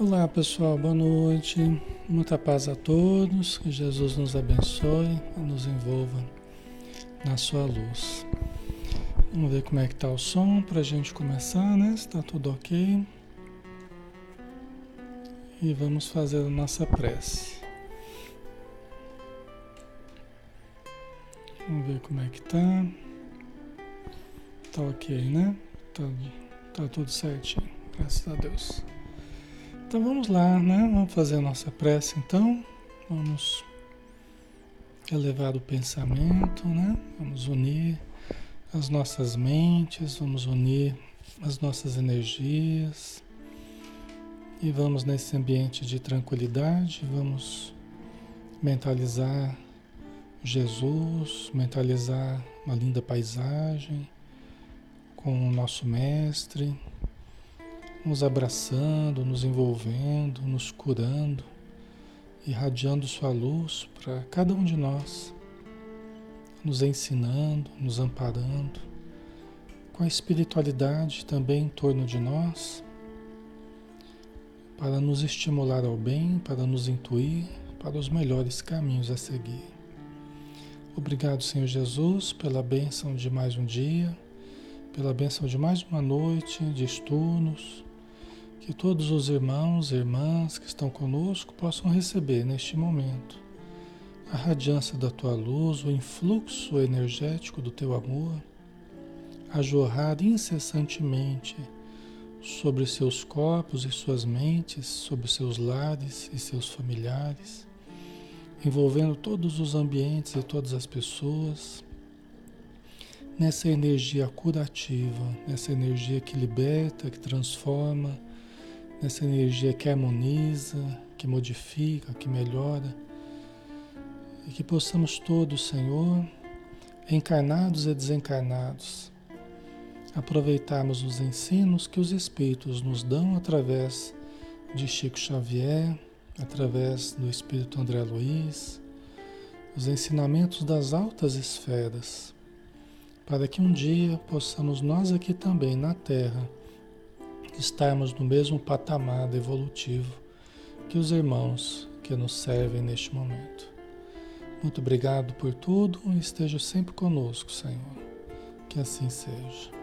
Olá pessoal, boa noite. Muita paz a todos. Que Jesus nos abençoe e nos envolva na sua luz. Vamos ver como é que tá o som para a gente começar, né? Se tá tudo ok. E vamos fazer a nossa prece. Vamos ver como é que tá. Tá ok, né? Tá, tá tudo certinho. Graças a Deus. Então vamos lá, né? Vamos fazer a nossa prece então. Vamos elevar o pensamento, né? Vamos unir as nossas mentes, vamos unir as nossas energias. E vamos nesse ambiente de tranquilidade, vamos mentalizar Jesus, mentalizar uma linda paisagem com o nosso mestre nos abraçando, nos envolvendo, nos curando, irradiando sua luz para cada um de nós, nos ensinando, nos amparando, com a espiritualidade também em torno de nós, para nos estimular ao bem, para nos intuir para os melhores caminhos a seguir. Obrigado, Senhor Jesus, pela bênção de mais um dia, pela bênção de mais uma noite de estudos que todos os irmãos e irmãs que estão conosco possam receber neste momento a radiância da tua luz, o influxo energético do teu amor, a jorrar incessantemente sobre seus corpos e suas mentes, sobre seus lares e seus familiares, envolvendo todos os ambientes e todas as pessoas, nessa energia curativa, nessa energia que liberta, que transforma nessa energia que harmoniza, que modifica, que melhora. E que possamos todos, Senhor, encarnados e desencarnados, aproveitarmos os ensinos que os Espíritos nos dão através de Chico Xavier, através do Espírito André Luiz, os ensinamentos das altas esferas, para que um dia possamos nós aqui também na Terra estarmos no mesmo patamar evolutivo que os irmãos que nos servem neste momento. Muito obrigado por tudo e esteja sempre conosco, Senhor. Que assim seja.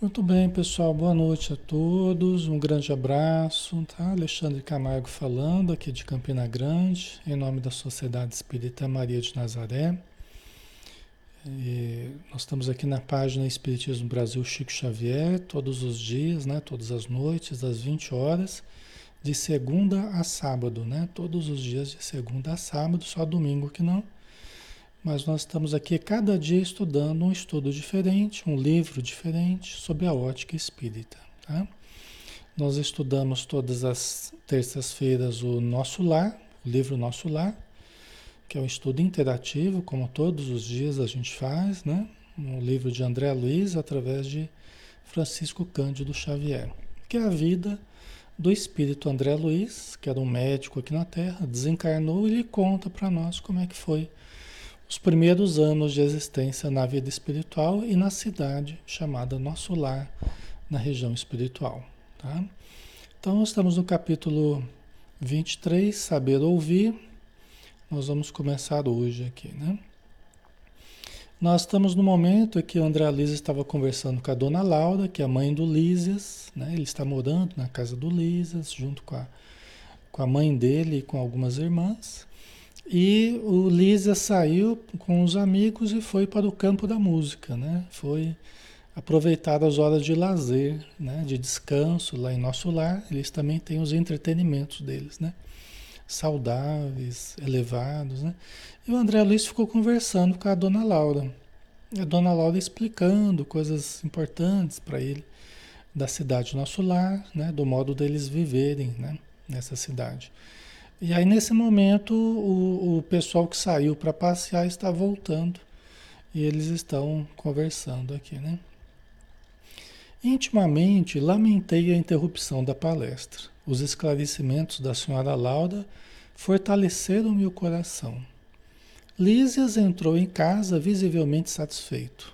Muito bem, pessoal. Boa noite a todos. Um grande abraço. Tá? Alexandre Camargo falando aqui de Campina Grande, em nome da Sociedade Espírita Maria de Nazaré. E nós estamos aqui na página Espiritismo Brasil Chico Xavier, todos os dias, né? todas as noites, às 20 horas, de segunda a sábado, né? Todos os dias de segunda a sábado, só domingo que não. Mas nós estamos aqui cada dia estudando um estudo diferente, um livro diferente sobre a ótica espírita. Tá? Nós estudamos todas as terças-feiras o Nosso Lar, o livro Nosso Lar que é um estudo interativo, como todos os dias a gente faz, né? Um livro de André Luiz, através de Francisco Cândido Xavier, que é a vida do espírito André Luiz, que era um médico aqui na Terra, desencarnou e ele conta para nós como é que foi os primeiros anos de existência na vida espiritual e na cidade chamada Nosso Lar, na região espiritual. Tá? Então, estamos no capítulo 23, Saber Ouvir, nós vamos começar hoje aqui, né? Nós estamos no momento que o André Luiz estava conversando com a dona Laura, que é a mãe do Lísias, né? Ele está morando na casa do Lísias, junto com a, com a mãe dele e com algumas irmãs. E o Lísias saiu com os amigos e foi para o campo da música, né? Foi aproveitar as horas de lazer, né? De descanso lá em nosso lar. Eles também têm os entretenimentos deles, né? Saudáveis, elevados, né? E o André Luiz ficou conversando com a dona Laura. A dona Laura explicando coisas importantes para ele da cidade Nosso Lar, né? Do modo deles viverem, né? Nessa cidade. E aí nesse momento o, o pessoal que saiu para passear está voltando e eles estão conversando aqui, né? Intimamente lamentei a interrupção da palestra. Os esclarecimentos da senhora Laura fortaleceram-me o coração. Lísias entrou em casa visivelmente satisfeito.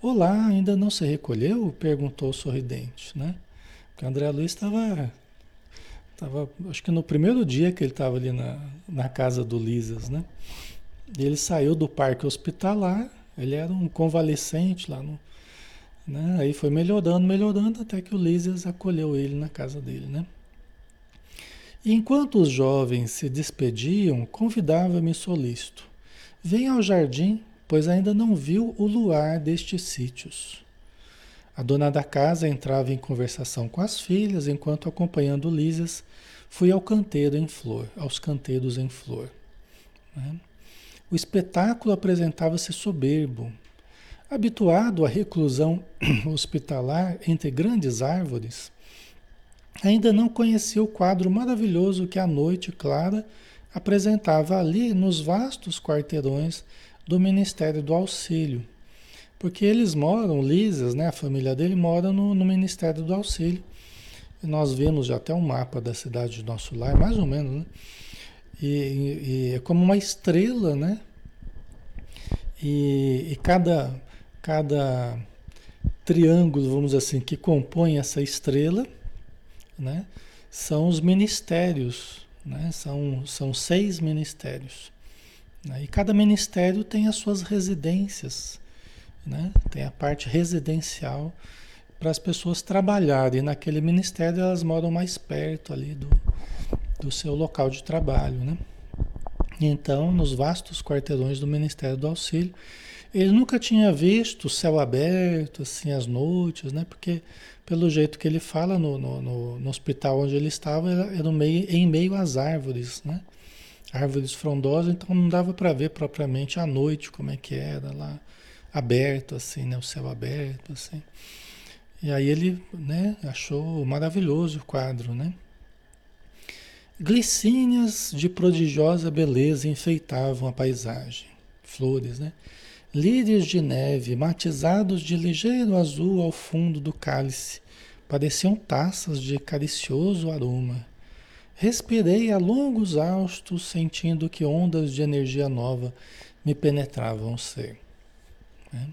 Olá, ainda não se recolheu? perguntou sorridente, né? Porque André Luiz estava, estava, acho que no primeiro dia que ele estava ali na, na casa do Lisas, né? Ele saiu do parque hospitalar, ele era um convalescente lá no, né? Aí foi melhorando, melhorando, até que o Lisas acolheu ele na casa dele, né? Enquanto os jovens se despediam, convidava-me solícito. Venha ao jardim, pois ainda não viu o luar destes sítios. A dona da casa entrava em conversação com as filhas, enquanto acompanhando Lísias, fui ao canteiro em flor, aos canteiros em flor. Né? O espetáculo apresentava-se soberbo. Habituado à reclusão hospitalar entre grandes árvores, ainda não conhecia o quadro maravilhoso que a noite clara apresentava ali nos vastos quarteirões do Ministério do Auxílio. Porque eles moram, Lisas, né, a família dele mora no, no Ministério do Auxílio. E nós vemos já até um mapa da cidade do nosso lar, mais ou menos, né? E, e, e é como uma estrela, né? E, e cada, cada triângulo, vamos dizer assim, que compõe essa estrela, né? São os ministérios, né? São, são seis ministérios. Né? E cada ministério tem as suas residências, né? Tem a parte residencial para as pessoas trabalharem naquele ministério, elas moram mais perto ali do, do seu local de trabalho, né? Então, nos vastos quarteirões do Ministério do Auxílio, ele nunca tinha visto o céu aberto, assim, as noites, né? Porque, pelo jeito que ele fala, no, no, no, no hospital onde ele estava, era, era meio, em meio às árvores, né? árvores frondosas, então não dava para ver propriamente à noite como é que era lá, aberto assim, né, o céu aberto assim. E aí ele, né, achou maravilhoso o quadro, né? Glicínias de prodigiosa beleza enfeitavam a paisagem, flores, né? Lírios de neve, matizados de ligeiro azul ao fundo do cálice, pareciam taças de caricioso aroma. Respirei a longos haustos, sentindo que ondas de energia nova me penetravam o ser. Né?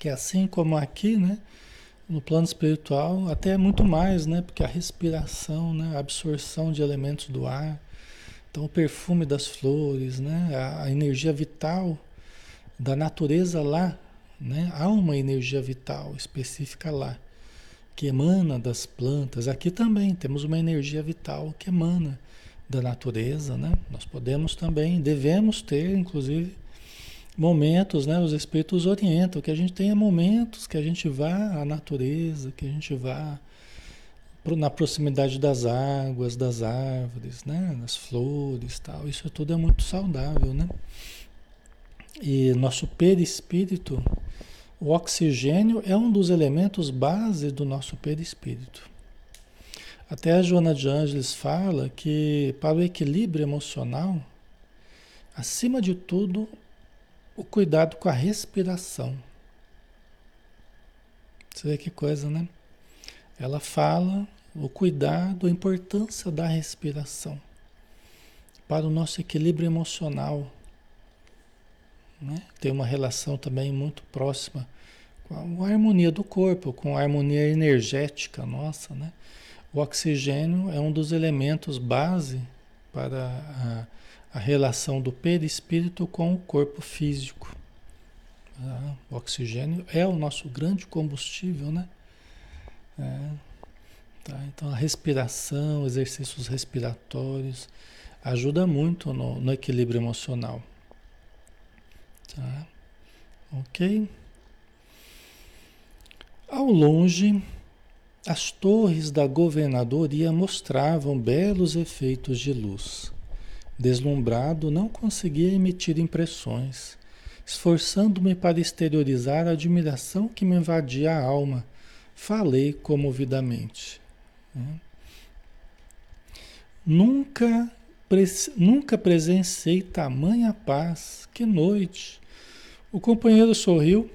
Que assim como aqui, né, no plano espiritual, até muito mais, né, porque a respiração, né, a absorção de elementos do ar, então o perfume das flores, né, a energia vital da natureza lá, né, há uma energia vital específica lá que emana das plantas. Aqui também temos uma energia vital que emana da natureza, né? Nós podemos também, devemos ter, inclusive, momentos, né? Os espíritos orientam que a gente tenha momentos que a gente vá à natureza, que a gente vá na proximidade das águas, das árvores, né? Das flores, tal. Isso tudo é muito saudável, né? E nosso perispírito o oxigênio é um dos elementos base do nosso perispírito. Até a Joana de Ângeles fala que para o equilíbrio emocional, acima de tudo, o cuidado com a respiração. Você vê que coisa, né? Ela fala o cuidado, a importância da respiração para o nosso equilíbrio emocional, né? Tem uma relação também muito próxima com a harmonia do corpo, com a harmonia energética nossa. Né? O oxigênio é um dos elementos base para a, a relação do perispírito com o corpo físico. Ah, o oxigênio é o nosso grande combustível, né? É, tá? Então a respiração, exercícios respiratórios ajuda muito no, no equilíbrio emocional. Tá? Ok? Ao longe, as torres da governadoria mostravam belos efeitos de luz. Deslumbrado, não conseguia emitir impressões, esforçando-me para exteriorizar a admiração que me invadia a alma. Falei comovidamente. Né? Nunca Nunca presenciei tamanha paz. Que noite! O companheiro sorriu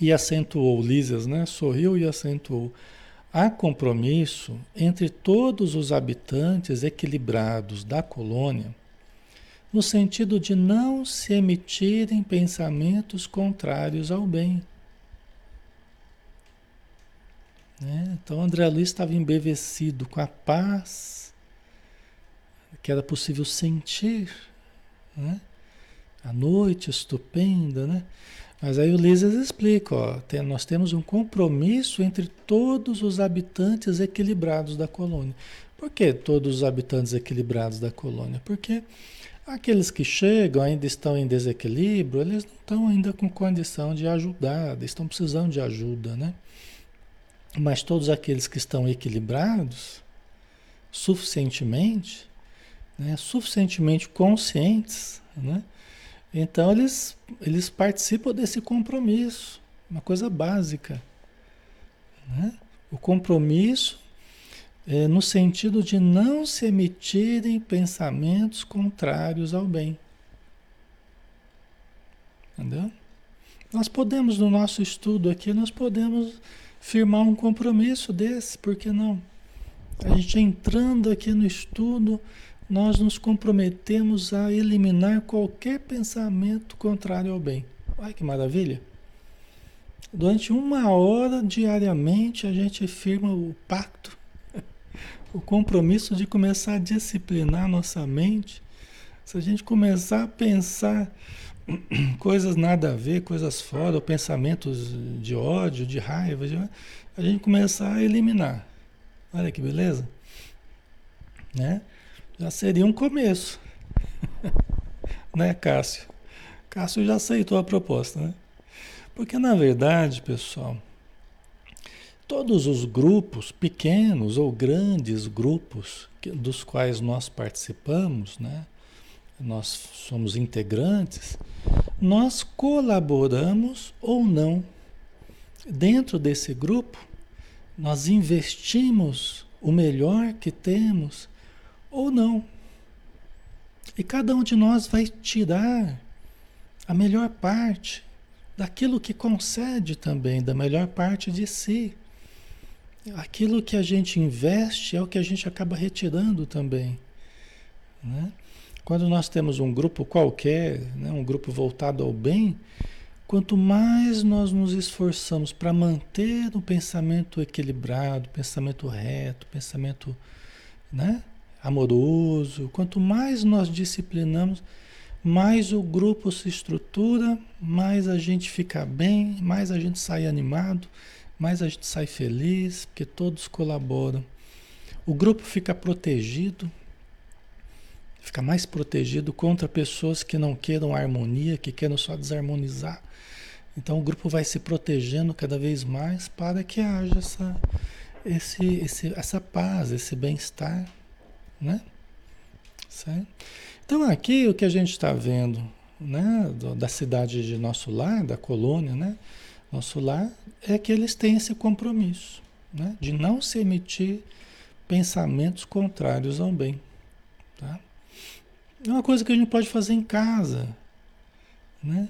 e acentuou, Lísias, né? Sorriu e acentuou. Há compromisso entre todos os habitantes equilibrados da colônia, no sentido de não se emitirem pensamentos contrários ao bem. Né? Então André Luiz estava embevecido com a paz que era possível sentir, né? A noite estupenda, né? Mas aí o Lises explica, ó, tem, nós temos um compromisso entre todos os habitantes equilibrados da colônia. Por que todos os habitantes equilibrados da colônia? Porque aqueles que chegam ainda estão em desequilíbrio, eles não estão ainda com condição de ajudar, estão precisando de ajuda, né? Mas todos aqueles que estão equilibrados, suficientemente, né, suficientemente conscientes, né? Então eles, eles participam desse compromisso, uma coisa básica. Né? O compromisso é no sentido de não se emitirem pensamentos contrários ao bem. Entendeu? Nós podemos, no nosso estudo aqui, nós podemos firmar um compromisso desse, por que não? A gente entrando aqui no estudo, nós nos comprometemos a eliminar qualquer pensamento contrário ao bem. Olha que maravilha! Durante uma hora diariamente a gente firma o pacto, o compromisso de começar a disciplinar nossa mente. Se a gente começar a pensar coisas nada a ver, coisas fora, pensamentos de ódio, de raiva, a gente começar a eliminar. Olha que beleza, né? Já seria um começo. né, Cássio? Cássio já aceitou a proposta, né? Porque na verdade, pessoal, todos os grupos, pequenos ou grandes grupos dos quais nós participamos, né? Nós somos integrantes, nós colaboramos ou não. Dentro desse grupo, nós investimos o melhor que temos ou não. E cada um de nós vai tirar a melhor parte daquilo que concede também, da melhor parte de si. Aquilo que a gente investe é o que a gente acaba retirando também. Né? Quando nós temos um grupo qualquer, né, um grupo voltado ao bem, quanto mais nós nos esforçamos para manter o pensamento equilibrado, pensamento reto, pensamento né, amoroso, quanto mais nós disciplinamos, mais o grupo se estrutura, mais a gente fica bem, mais a gente sai animado, mais a gente sai feliz, porque todos colaboram. O grupo fica protegido, fica mais protegido contra pessoas que não queiram harmonia, que queiram só desarmonizar. Então o grupo vai se protegendo cada vez mais para que haja essa, esse, esse, essa paz, esse bem-estar né? Certo? Então aqui o que a gente está vendo, né, da cidade de nosso lar, da colônia, né, nosso lar, é que eles têm esse compromisso, né, de não se emitir pensamentos contrários ao bem, tá? É uma coisa que a gente pode fazer em casa, né?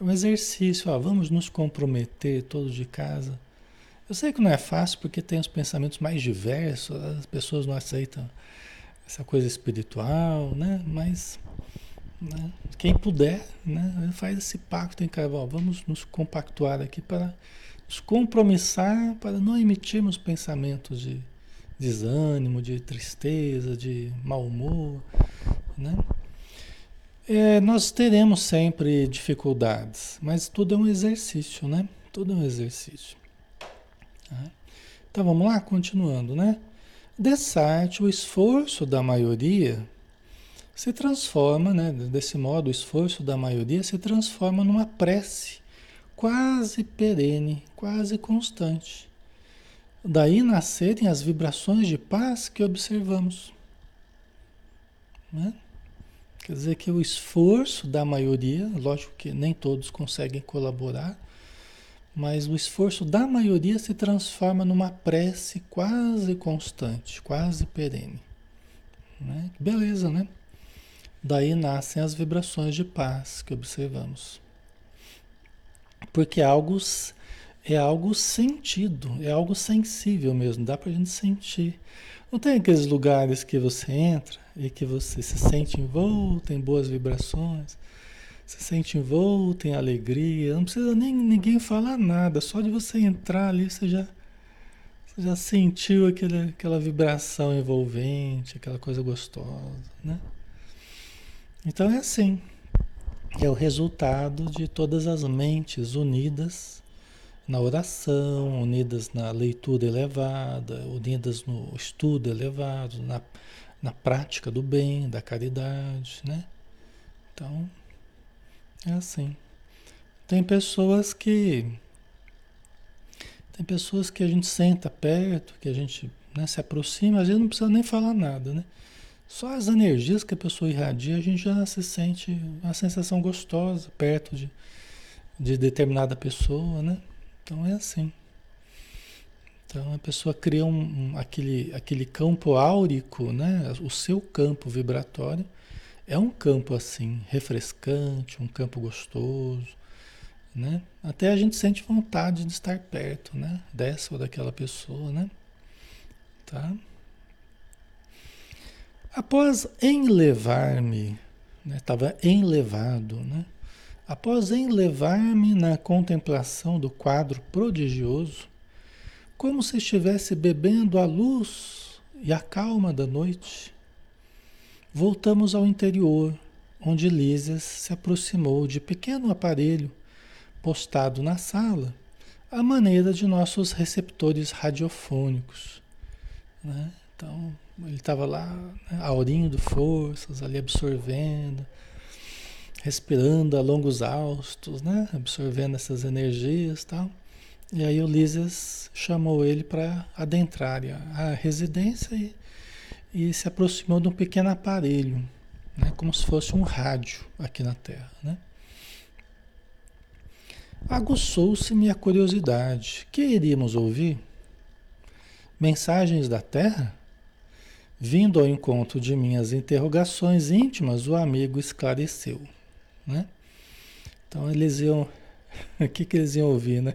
É um exercício, ó, vamos nos comprometer todos de casa. Eu sei que não é fácil porque tem os pensamentos mais diversos, as pessoas não aceitam essa coisa espiritual, né? Mas né? quem puder, né? Faz esse pacto em carnaval. Vamos nos compactuar aqui para nos compromissar para não emitirmos pensamentos de desânimo, de tristeza, de mau humor, né? É, nós teremos sempre dificuldades, mas tudo é um exercício, né? Tudo é um exercício. Tá? Então vamos lá, continuando, né? Dessarte, o esforço da maioria se transforma, né? desse modo, o esforço da maioria se transforma numa prece quase perene, quase constante. Daí nascerem as vibrações de paz que observamos. Né? Quer dizer que o esforço da maioria, lógico que nem todos conseguem colaborar, mas o esforço da maioria se transforma numa prece quase constante, quase perene. Né? Beleza, né? Daí nascem as vibrações de paz que observamos. Porque é algo, é algo sentido, é algo sensível mesmo, dá pra gente sentir. Não tem aqueles lugares que você entra e que você se sente envolto em boas vibrações você sente envolto em alegria, não precisa nem ninguém falar nada, só de você entrar ali você já, Você já sentiu aquele, aquela vibração envolvente, aquela coisa gostosa, né? Então é assim. É o resultado de todas as mentes unidas na oração, unidas na leitura elevada, unidas no estudo elevado, na, na prática do bem, da caridade, né? Então, é assim. Tem pessoas que tem pessoas que a gente senta perto, que a gente né, se aproxima, às vezes não precisa nem falar nada, né? Só as energias que a pessoa irradia, a gente já se sente uma sensação gostosa perto de, de determinada pessoa, né? Então é assim. Então a pessoa cria um, um, aquele, aquele campo áurico, né? O seu campo vibratório é um campo assim, refrescante, um campo gostoso, né? Até a gente sente vontade de estar perto, né? Dessa ou daquela pessoa, né? Tá? Após enlevar-me, estava né? enlevado, né? Após enlevar-me na contemplação do quadro prodigioso, como se estivesse bebendo a luz e a calma da noite, voltamos ao interior, onde Lísias se aproximou de pequeno aparelho postado na sala, à maneira de nossos receptores radiofônicos. Né? Então, ele estava lá, né, aurindo forças, ali absorvendo, respirando a longos austos, né? absorvendo essas energias e tal. E aí o Lísias chamou ele para adentrar a residência e, e, se aproximou de um pequeno aparelho, né? como se fosse um rádio aqui na Terra. Né? Aguçou-se-me a curiosidade. Que iríamos ouvir? Mensagens da Terra? Vindo ao encontro de minhas interrogações íntimas, o amigo esclareceu. Né? Então eles iam. O que, que eles iam ouvir, né?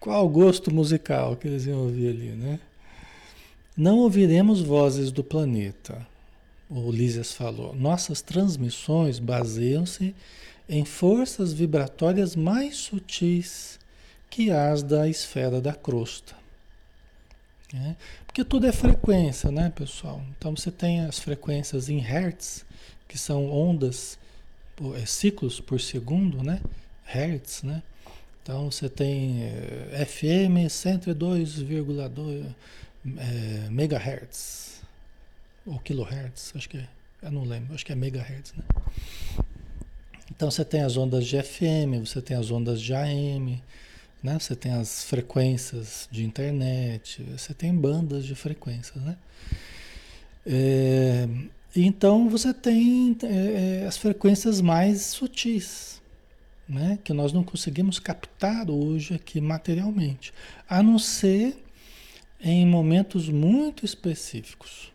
Qual o gosto musical que eles iam ouvir ali, né? Não ouviremos vozes do planeta, o Lísias falou. Nossas transmissões baseiam-se em forças vibratórias mais sutis que as da esfera da crosta. Né? Porque tudo é frequência, né, pessoal? Então você tem as frequências em hertz, que são ondas, é, ciclos por segundo, né? Hertz, né? Então você tem é, FM 102,2 é, megahertz ou kilohertz, acho que é, eu não lembro, acho que é megahertz, né? Então você tem as ondas de FM, você tem as ondas de AM, né? Você tem as frequências de internet, você tem bandas de frequências, né? É, então você tem é, as frequências mais sutis, né? Que nós não conseguimos captar hoje aqui materialmente, a não ser em momentos muito específicos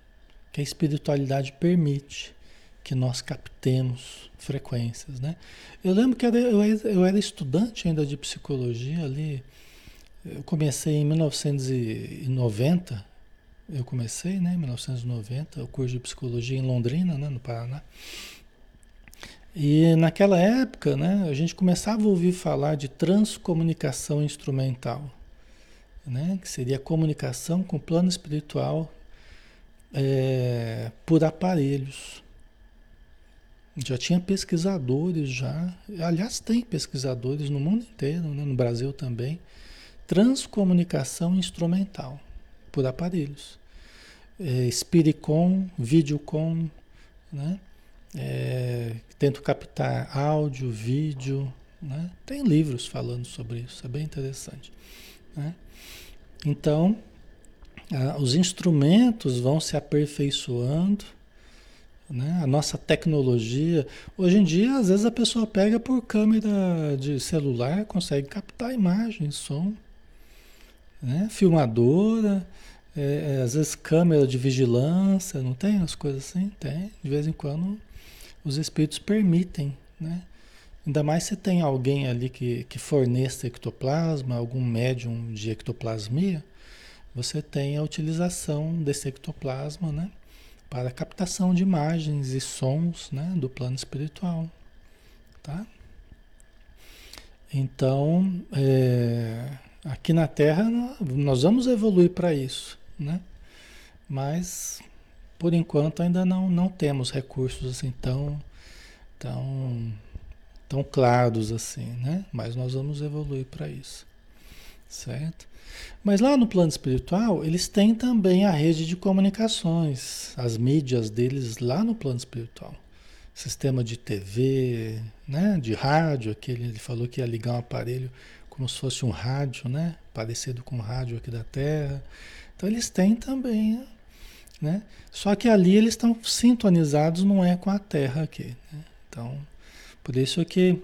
que a espiritualidade permite que nós captemos frequências, né? Eu lembro que eu, era estudante ainda de psicologia ali, eu comecei em 1990, eu comecei, né, em 1990, o curso de psicologia em Londrina, né, no Paraná. E naquela época, né, a gente começava a ouvir falar de transcomunicação instrumental, né, que seria a comunicação com o plano espiritual é, por aparelhos. Já tinha pesquisadores já, aliás tem pesquisadores no mundo inteiro, né, no Brasil também, transcomunicação instrumental por aparelhos. É, Spiricom, Videocom, né? É, tento captar áudio, vídeo, né? Tem livros falando sobre isso, é bem interessante. Né? Então, os instrumentos vão se aperfeiçoando, né? A nossa tecnologia. Hoje em dia, às vezes a pessoa pega por câmera de celular, consegue captar imagem, som. Né? Filmadora, é, é, às vezes câmera de vigilância, não tem as coisas assim? Tem. De vez em quando os espíritos permitem, né? Ainda mais se tem alguém ali que, que forneça ectoplasma, algum médium de ectoplasmia, você tem a utilização desse ectoplasma, né? para captação de imagens e sons né, do plano espiritual. Tá? Então, é, Aqui na Terra nós vamos evoluir para isso, né? Mas por enquanto ainda não, não temos recursos assim tão, tão, tão claros assim, né? Mas nós vamos evoluir para isso, certo? Mas lá no plano espiritual, eles têm também a rede de comunicações, as mídias deles lá no plano espiritual. Sistema de TV, né? de rádio, aquele, ele falou que ia ligar um aparelho como se fosse um rádio, né? Parecido com o rádio aqui da Terra. Então eles têm também, né? Só que ali eles estão sintonizados, não é com a Terra aqui. Né? Então, por isso que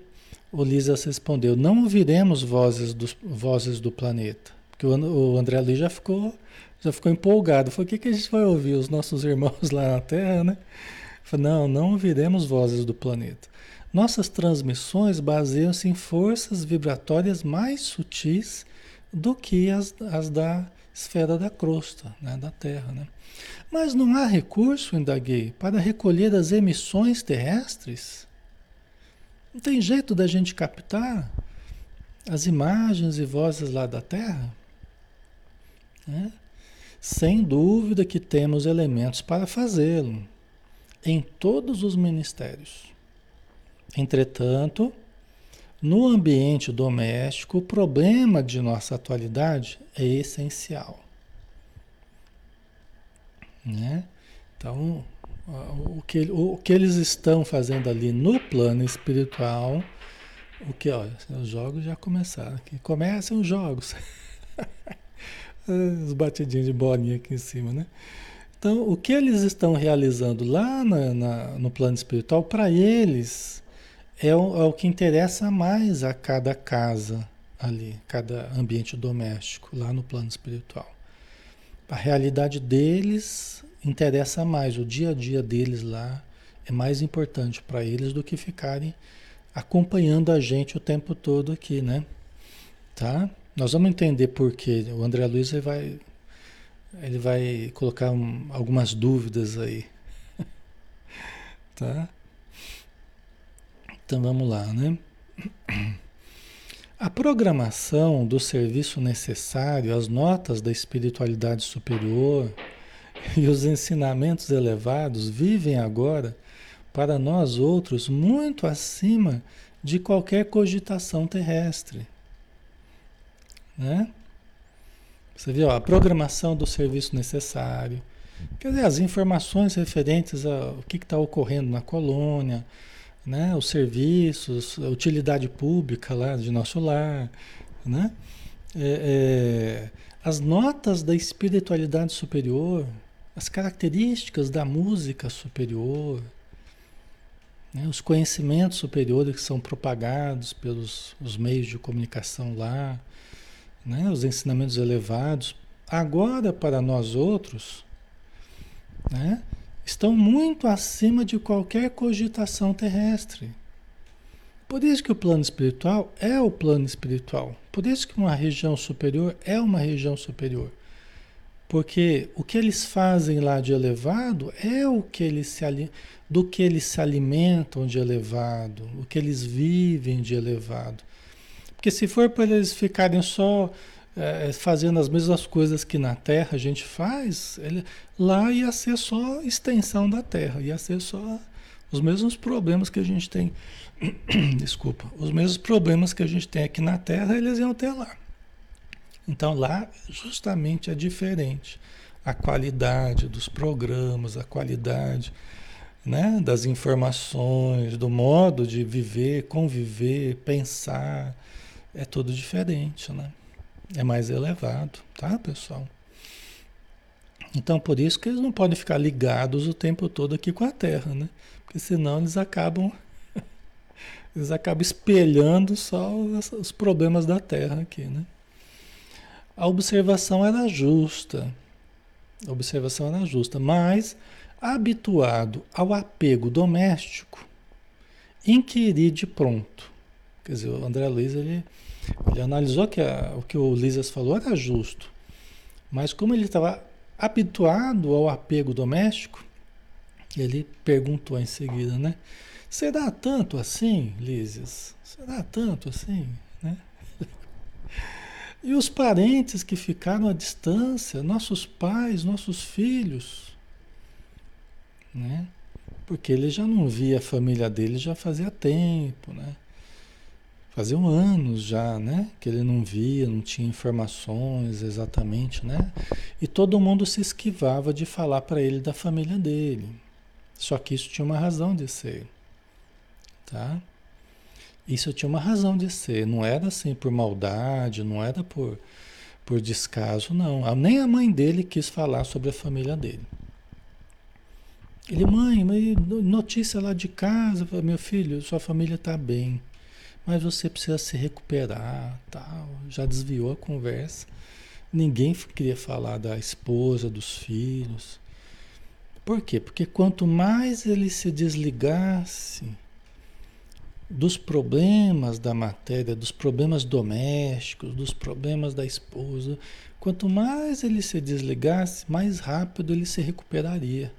o Lisas respondeu: não ouviremos vozes do, vozes do planeta. Porque o, André ali já ficou, já ficou empolgado. Falei, o que, que a gente vai ouvir? Os nossos irmãos lá na Terra, né? Falei, não, não ouviremos vozes do planeta. Nossas transmissões baseiam-se em forças vibratórias mais sutis do que as, as da esfera da crosta, né, da Terra. Né? Mas não há recurso, indaguei, para recolher as emissões terrestres? Não tem jeito da gente captar as imagens e vozes lá da Terra? Né? Sem dúvida que temos elementos para fazê-lo em todos os ministérios. Entretanto, no ambiente doméstico, o problema de nossa atualidade é essencial. Né? Então, o que, o que eles estão fazendo ali no plano espiritual, o que, olha, os jogos já começaram aqui. Começam os jogos. os batidinhos de bolinha aqui em cima, né? Então, o que eles estão realizando lá na, na, no plano espiritual, para eles, é o, é o que interessa mais a cada casa ali, cada ambiente doméstico, lá no plano espiritual. A realidade deles interessa mais, o dia a dia deles lá é mais importante para eles do que ficarem acompanhando a gente o tempo todo aqui, né? Tá? Nós vamos entender por quê. O André Luiz vai, ele vai colocar um, algumas dúvidas aí. tá? Então vamos lá, né? A programação do serviço necessário, as notas da espiritualidade superior e os ensinamentos elevados vivem agora para nós outros muito acima de qualquer cogitação terrestre. Né? Você viu a programação do serviço necessário, quer dizer, as informações referentes ao que está ocorrendo na colônia, né? os serviços, a utilidade pública lá de nosso lar, né? É, é, as notas da espiritualidade superior, as características da música superior, né? os conhecimentos superiores que são propagados pelos os meios de comunicação lá, né? os ensinamentos elevados, agora para nós outros, né? estão muito acima de qualquer cogitação terrestre. Por isso que o plano espiritual é o plano espiritual. Por isso que uma região superior é uma região superior. Porque o que eles fazem lá de elevado é o que eles se do que eles se alimentam de elevado, o que eles vivem de elevado. Porque se for para eles ficarem só é, fazendo as mesmas coisas que na Terra a gente faz, ele, lá ia ser só extensão da Terra, ia ser só os mesmos problemas que a gente tem. Desculpa, os mesmos problemas que a gente tem aqui na Terra, eles iam ter lá. Então lá justamente é diferente. A qualidade dos programas, a qualidade né, das informações, do modo de viver, conviver, pensar, é tudo diferente, né? É mais elevado, tá, pessoal? Então, por isso que eles não podem ficar ligados o tempo todo aqui com a Terra, né? Porque senão eles acabam eles acabam espelhando só os problemas da Terra aqui, né? A observação era justa. A observação era justa, mas habituado ao apego doméstico, inquirir de pronto. Quer dizer, o André Luiz ele ele analisou que a, o que o Lisas falou era justo, mas como ele estava habituado ao apego doméstico, ele perguntou em seguida, né? Será tanto assim, Lísias? Será tanto assim? E os parentes que ficaram à distância, nossos pais, nossos filhos, né? Porque ele já não via a família dele já fazia tempo, né? Faziam anos já, né? Que ele não via, não tinha informações exatamente, né? E todo mundo se esquivava de falar para ele da família dele. Só que isso tinha uma razão de ser, tá? Isso tinha uma razão de ser, não era assim por maldade, não era por, por descaso, não. Nem a mãe dele quis falar sobre a família dele. Ele, mãe, notícia lá de casa, meu filho, sua família está bem, mas você precisa se recuperar, tal. Já desviou a conversa. Ninguém queria falar da esposa, dos filhos. Por quê? Porque quanto mais ele se desligasse dos problemas da matéria, dos problemas domésticos, dos problemas da esposa, quanto mais ele se desligasse, mais rápido ele se recuperaria.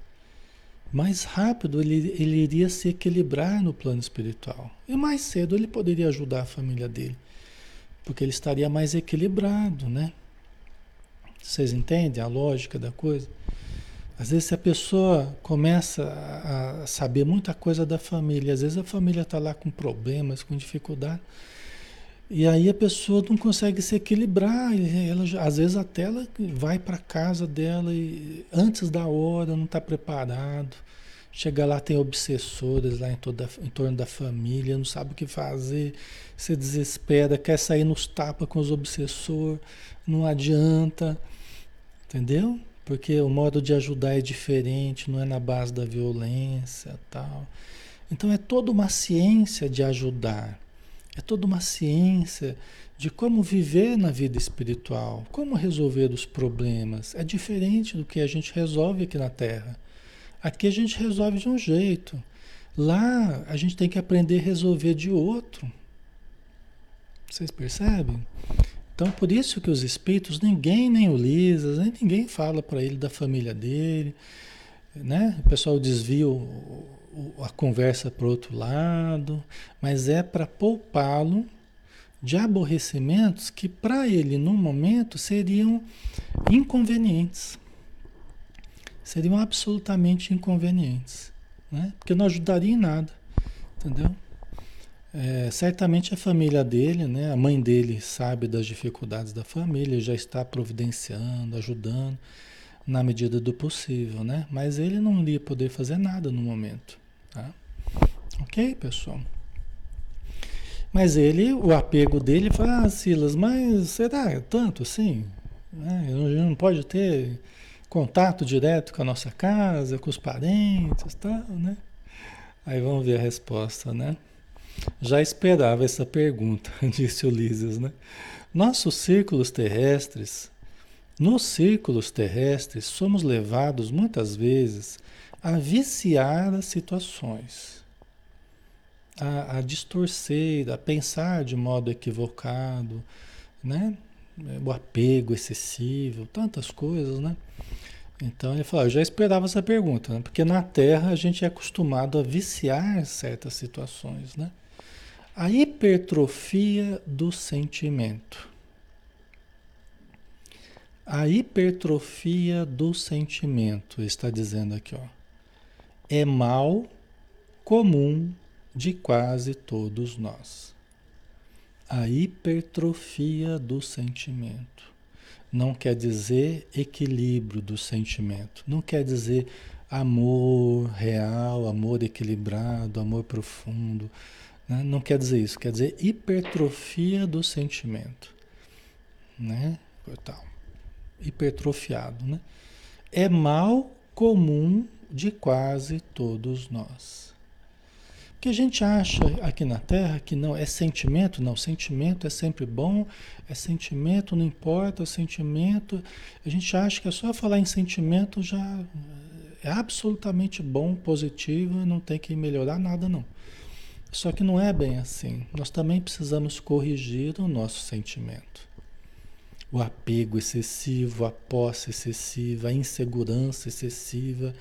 Mais rápido ele, ele iria se equilibrar no plano espiritual. E mais cedo ele poderia ajudar a família dele. Porque ele estaria mais equilibrado, né? Vocês entendem a lógica da coisa? Às vezes, se a pessoa começa a saber muita coisa da família, às vezes a família está lá com problemas, com dificuldade, e aí a pessoa não consegue se equilibrar, ela, às vezes até ela vai para casa dela e antes da hora, não está preparado. Chega lá, tem obsessores lá em, toda, em torno da família, não sabe o que fazer, se desespera, quer sair nos tapas com os obsessores, não adianta, entendeu? Porque o modo de ajudar é diferente, não é na base da violência tal. Então é toda uma ciência de ajudar, é toda uma ciência de como viver na vida espiritual, como resolver os problemas. É diferente do que a gente resolve aqui na Terra. Aqui a gente resolve de um jeito. Lá a gente tem que aprender a resolver de outro. Vocês percebem? Então, por isso que os espíritos, ninguém, nem o Lisas, nem ninguém fala para ele da família dele, né? O pessoal desvia o, o, a conversa para outro lado, mas é para poupá-lo de aborrecimentos que para ele, no momento, seriam inconvenientes. Seriam absolutamente inconvenientes, né? Porque não ajudaria em nada, entendeu? É, certamente a família dele, né, a mãe dele sabe das dificuldades da família, já está providenciando, ajudando na medida do possível, né? Mas ele não iria poder fazer nada no momento, tá? Ok, pessoal? Mas ele, o apego dele, fala, ah, Silas, mas será tanto assim? Não, não pode ter contato direto com a nossa casa, com os parentes, tal, né? Aí vamos ver a resposta, né? Já esperava essa pergunta, disse Ulisses, né? Nossos círculos terrestres, nos círculos terrestres, somos levados muitas vezes a viciar as situações, a, a distorcer, a pensar de modo equivocado, né? O apego excessivo, tantas coisas, né? Então ele falou, eu já esperava essa pergunta, né? porque na Terra a gente é acostumado a viciar certas situações, né? A hipertrofia do sentimento. A hipertrofia do sentimento, está dizendo aqui, ó, é mal comum de quase todos nós. A hipertrofia do sentimento não quer dizer equilíbrio do sentimento, não quer dizer amor real, amor equilibrado, amor profundo. Né? Não quer dizer isso, quer dizer hipertrofia do sentimento. Né? Tal. Hipertrofiado. Né? É mal comum de quase todos nós. Que a gente acha aqui na Terra que não é sentimento, não, sentimento é sempre bom, é sentimento, não importa o sentimento. A gente acha que é só falar em sentimento já é absolutamente bom, positivo, não tem que melhorar nada não. Só que não é bem assim. Nós também precisamos corrigir o nosso sentimento. O apego excessivo, a posse excessiva, a insegurança excessiva,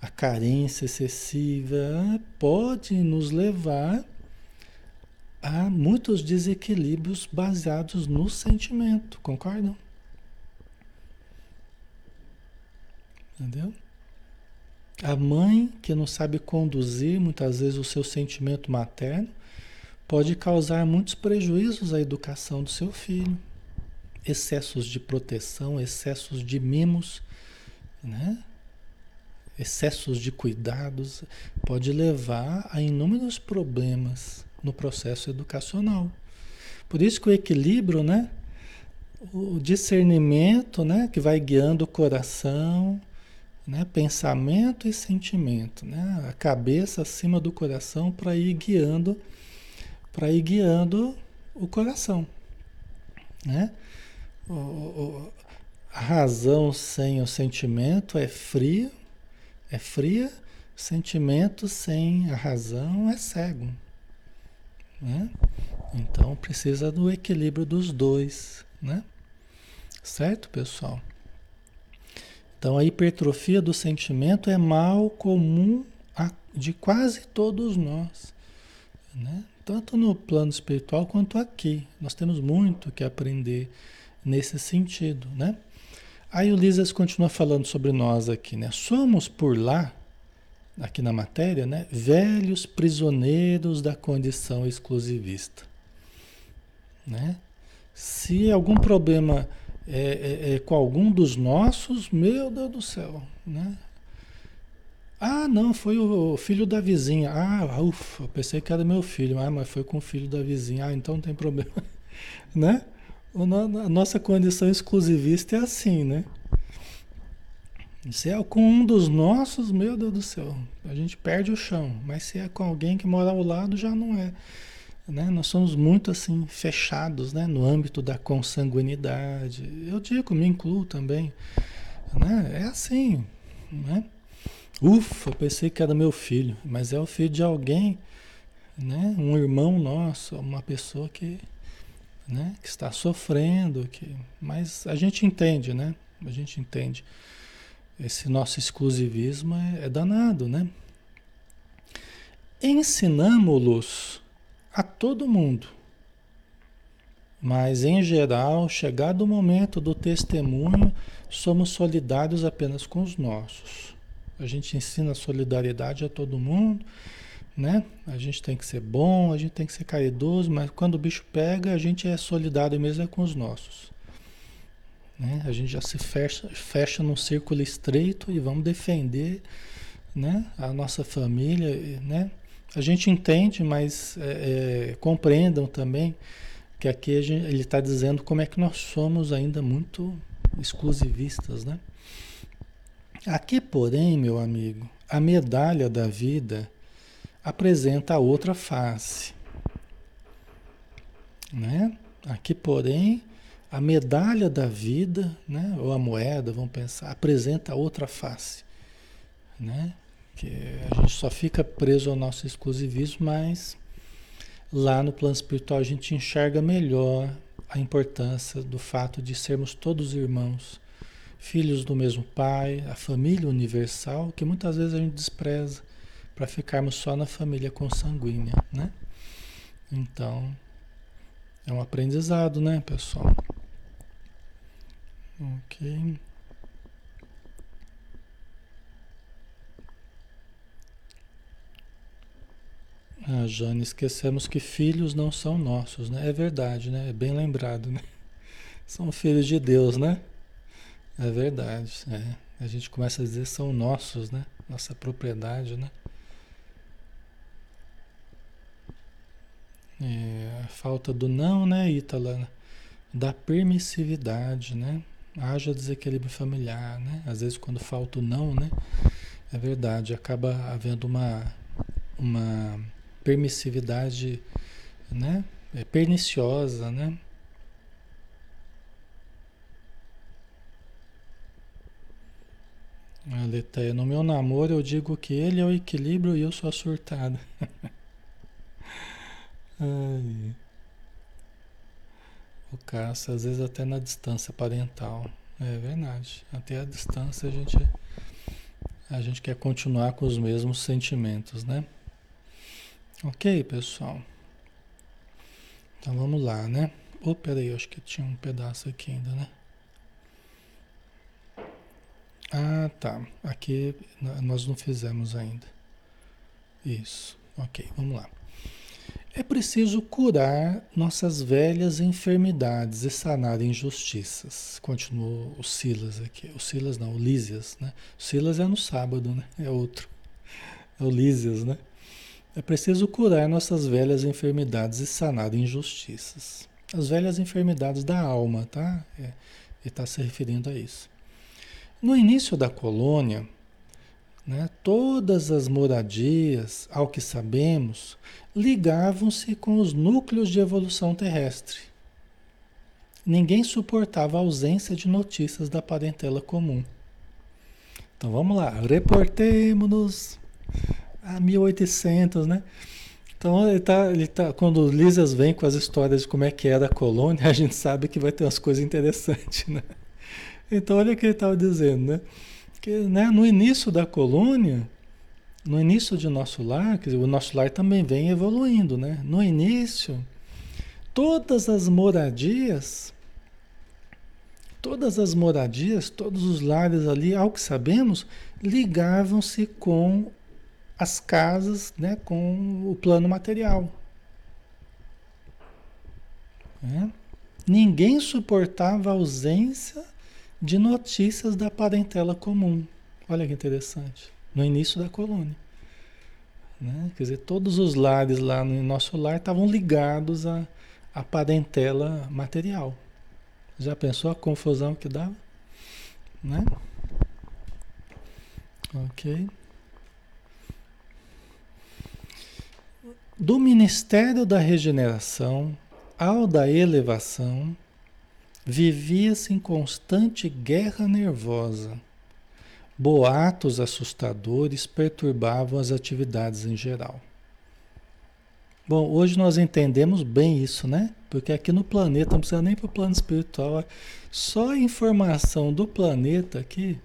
a carência excessiva pode nos levar há muitos desequilíbrios baseados no sentimento, concordam? Entendeu? A mãe que não sabe conduzir muitas vezes o seu sentimento materno pode causar muitos prejuízos à educação do seu filho. Excessos de proteção, excessos de mimos, né? excessos de cuidados, pode levar a inúmeros problemas no processo educacional. Por isso que o equilíbrio, né? o discernimento né? que vai guiando o coração, né? pensamento e sentimento, né? a cabeça acima do coração para ir guiando para ir guiando o coração, né? O, o, a razão sem o sentimento é fria, é fria, sentimento sem a razão é cego, né? Então precisa do equilíbrio dos dois, né? Certo, pessoal? Então a hipertrofia do sentimento é mal comum de quase todos nós, né? tanto no plano espiritual quanto aqui. Nós temos muito que aprender nesse sentido, né? Aí o Lisas continua falando sobre nós aqui, né? Somos por lá, aqui na matéria, né? Velhos prisioneiros da condição exclusivista, né? Se algum problema é, é, é com algum dos nossos, meu Deus do céu, né? Ah, não, foi o filho da vizinha. Ah, ufa, pensei que era meu filho. Ah, mas foi com o filho da vizinha. Ah, então não tem problema. né? A nossa condição exclusivista é assim, né? Se é com um dos nossos, meu Deus do céu, a gente perde o chão. Mas se é com alguém que mora ao lado, já não é. Né? Nós somos muito assim fechados, né? No âmbito da consanguinidade. Eu digo, me incluo também. Né? É assim, né? Ufa, pensei que era meu filho, mas é o filho de alguém, né? Um irmão nosso, uma pessoa que, né? que está sofrendo, que, mas a gente entende, né? A gente entende. Esse nosso exclusivismo é, é danado, né? Ensinamos-los a todo mundo. Mas, em geral, chegado o momento do testemunho, somos solidários apenas com os nossos. A gente ensina solidariedade a todo mundo, né? A gente tem que ser bom, a gente tem que ser caridoso, mas quando o bicho pega, a gente é solidário mesmo é com os nossos. Né? A gente já se fecha, fecha num círculo estreito e vamos defender né? a nossa família, né? A gente entende, mas é, é, compreendam também que aqui gente, ele está dizendo como é que nós somos ainda muito exclusivistas, né? Aqui, porém, meu amigo, a medalha da vida apresenta outra face. Né? Aqui, porém, a medalha da vida, né? ou a moeda, vamos pensar, apresenta outra face. Né? Que a gente só fica preso ao nosso exclusivismo, mas lá no plano espiritual a gente enxerga melhor a importância do fato de sermos todos irmãos filhos do mesmo pai, a família universal, que muitas vezes a gente despreza para ficarmos só na família consanguínea, né? Então, é um aprendizado, né, pessoal? Ok. Ah, Jane, esquecemos que filhos não são nossos, né? É verdade, né? É bem lembrado, né? São filhos de Deus, né? É verdade, é. A gente começa a dizer são nossos, né? Nossa propriedade, né? É, a falta do não, né, Ítala? Da permissividade, né? Haja desequilíbrio familiar, né? Às vezes quando falta o não, né? É verdade, acaba havendo uma, uma permissividade, né? É perniciosa, né? Aletheia, no meu namoro eu digo que ele é o equilíbrio e eu sou a surtada. Ai. O caça, às vezes até na distância parental. É verdade. Até a distância a gente, a gente quer continuar com os mesmos sentimentos, né? Ok, pessoal. Então vamos lá, né? Oh, peraí, acho que tinha um pedaço aqui ainda, né? Ah, tá. Aqui nós não fizemos ainda. Isso. Ok, vamos lá. É preciso curar nossas velhas enfermidades e sanar injustiças. Continuou o Silas aqui. O Silas não, o Lísias, né? O Silas é no sábado, né? É outro. É o Lísias, né? É preciso curar nossas velhas enfermidades e sanar injustiças. As velhas enfermidades da alma, tá? É, ele está se referindo a isso. No início da colônia, né, todas as moradias, ao que sabemos, ligavam-se com os núcleos de evolução terrestre. Ninguém suportava a ausência de notícias da parentela comum. Então vamos lá, reportemos-nos a 1800, né? Então ele tá, ele tá, quando o Lisas vem com as histórias de como é que era a colônia, a gente sabe que vai ter umas coisas interessantes, né? Então, olha o que ele estava dizendo, né? Que né, no início da colônia, no início de nosso lar, dizer, o nosso lar também vem evoluindo, né? No início, todas as moradias, todas as moradias, todos os lares ali, ao que sabemos, ligavam-se com as casas, né, com o plano material. É? Ninguém suportava a ausência de notícias da parentela comum. Olha que interessante. No início da colônia. Né? Quer dizer, todos os lares lá no nosso lar estavam ligados à, à parentela material. Já pensou a confusão que dava? Né? Ok. Do Ministério da Regeneração ao da Elevação, Vivia-se em constante guerra nervosa. Boatos assustadores perturbavam as atividades em geral. Bom, hoje nós entendemos bem isso, né? Porque aqui no planeta, não precisa nem para o plano espiritual, só a informação do planeta aqui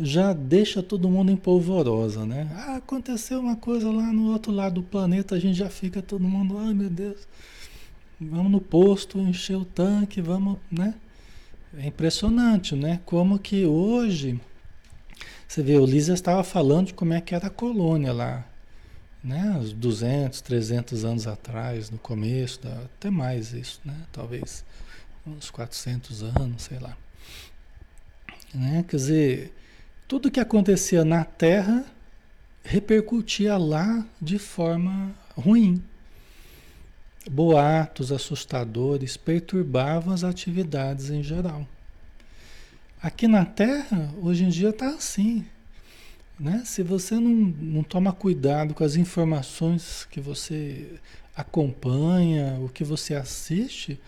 já deixa todo mundo em polvorosa, né? Ah, aconteceu uma coisa lá no outro lado do planeta, a gente já fica todo mundo, ai meu Deus. Vamos no posto, encher o tanque, vamos, né? É impressionante, né? Como que hoje, você vê, o Lisa estava falando de como é que era a colônia lá, né? Uns 200, 300 anos atrás, no começo, da, até mais isso, né? Talvez uns 400 anos, sei lá. Né? Quer dizer, tudo que acontecia na Terra repercutia lá de forma ruim, Boatos assustadores perturbavam as atividades em geral. Aqui na Terra, hoje em dia está assim. Né? Se você não, não toma cuidado com as informações que você acompanha, o que você assiste,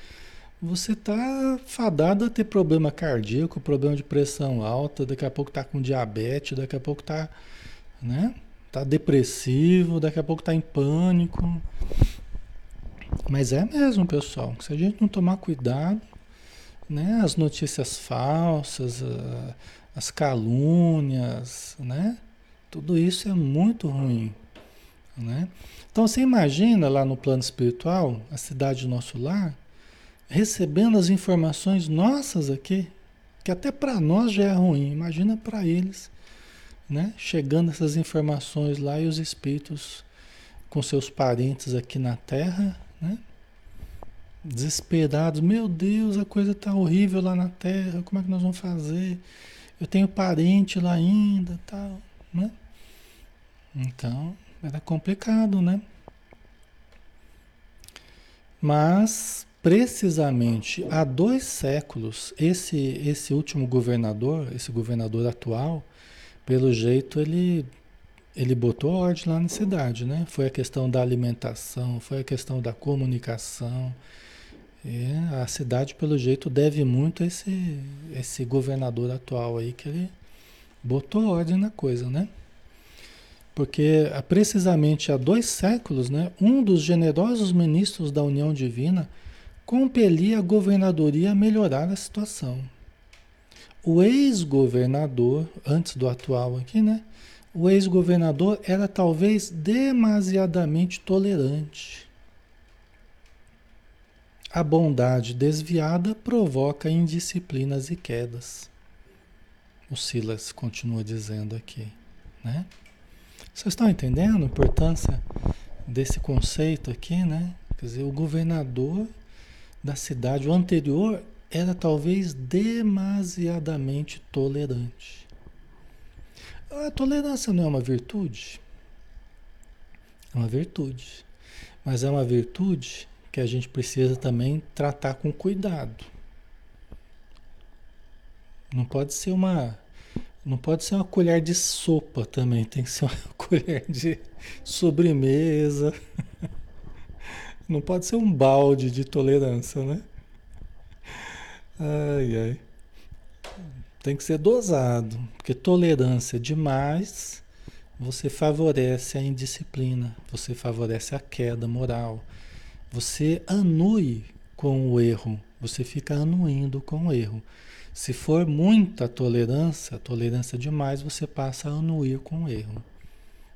você está fadado a ter problema cardíaco, problema de pressão alta, daqui a pouco está com diabetes, daqui a pouco está né? tá depressivo, daqui a pouco está em pânico. Mas é mesmo, pessoal. Se a gente não tomar cuidado, né, as notícias falsas, as calúnias, né? Tudo isso é muito ruim, né? Então você imagina lá no plano espiritual, a cidade do nosso lar, recebendo as informações nossas aqui, que até para nós já é ruim, imagina para eles, né? Chegando essas informações lá e os espíritos com seus parentes aqui na Terra, né? Desesperados, meu Deus, a coisa está horrível lá na Terra, como é que nós vamos fazer? Eu tenho parente lá ainda, tal, né? Então, era complicado, né? Mas, precisamente há dois séculos, esse, esse último governador, esse governador atual, pelo jeito ele ele botou ordem lá na cidade, né? Foi a questão da alimentação, foi a questão da comunicação. É, a cidade, pelo jeito, deve muito a esse, esse governador atual aí, que ele botou ordem na coisa, né? Porque precisamente há dois séculos, né, um dos generosos ministros da União Divina compelia a governadoria a melhorar a situação. O ex-governador, antes do atual aqui, né, o ex-governador era talvez demasiadamente tolerante. A bondade desviada provoca indisciplinas e quedas. O Silas continua dizendo aqui, né? Vocês estão entendendo a importância desse conceito aqui, né? Quer dizer, o governador da cidade, o anterior, era talvez demasiadamente tolerante. A tolerância não é uma virtude? É uma virtude. Mas é uma virtude que a gente precisa também tratar com cuidado. Não pode ser uma não pode ser uma colher de sopa também, tem que ser uma colher de sobremesa. Não pode ser um balde de tolerância, né? Ai, ai. Tem que ser dosado, porque tolerância demais você favorece a indisciplina, você favorece a queda moral, você anui com o erro, você fica anuindo com o erro. Se for muita tolerância, tolerância demais, você passa a anuir com o erro.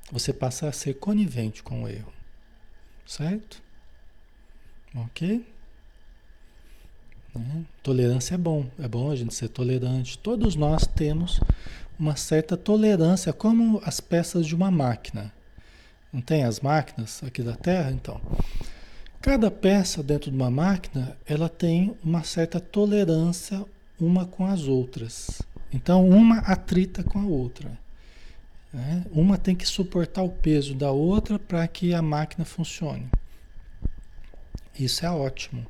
Você passa a ser conivente com o erro. Certo? Ok? Né? Tolerância é bom, é bom a gente ser tolerante. Todos nós temos uma certa tolerância, como as peças de uma máquina. Não tem as máquinas aqui da Terra? Então, Cada peça dentro de uma máquina, ela tem uma certa tolerância uma com as outras. Então, uma atrita com a outra. Né? Uma tem que suportar o peso da outra para que a máquina funcione. Isso é ótimo.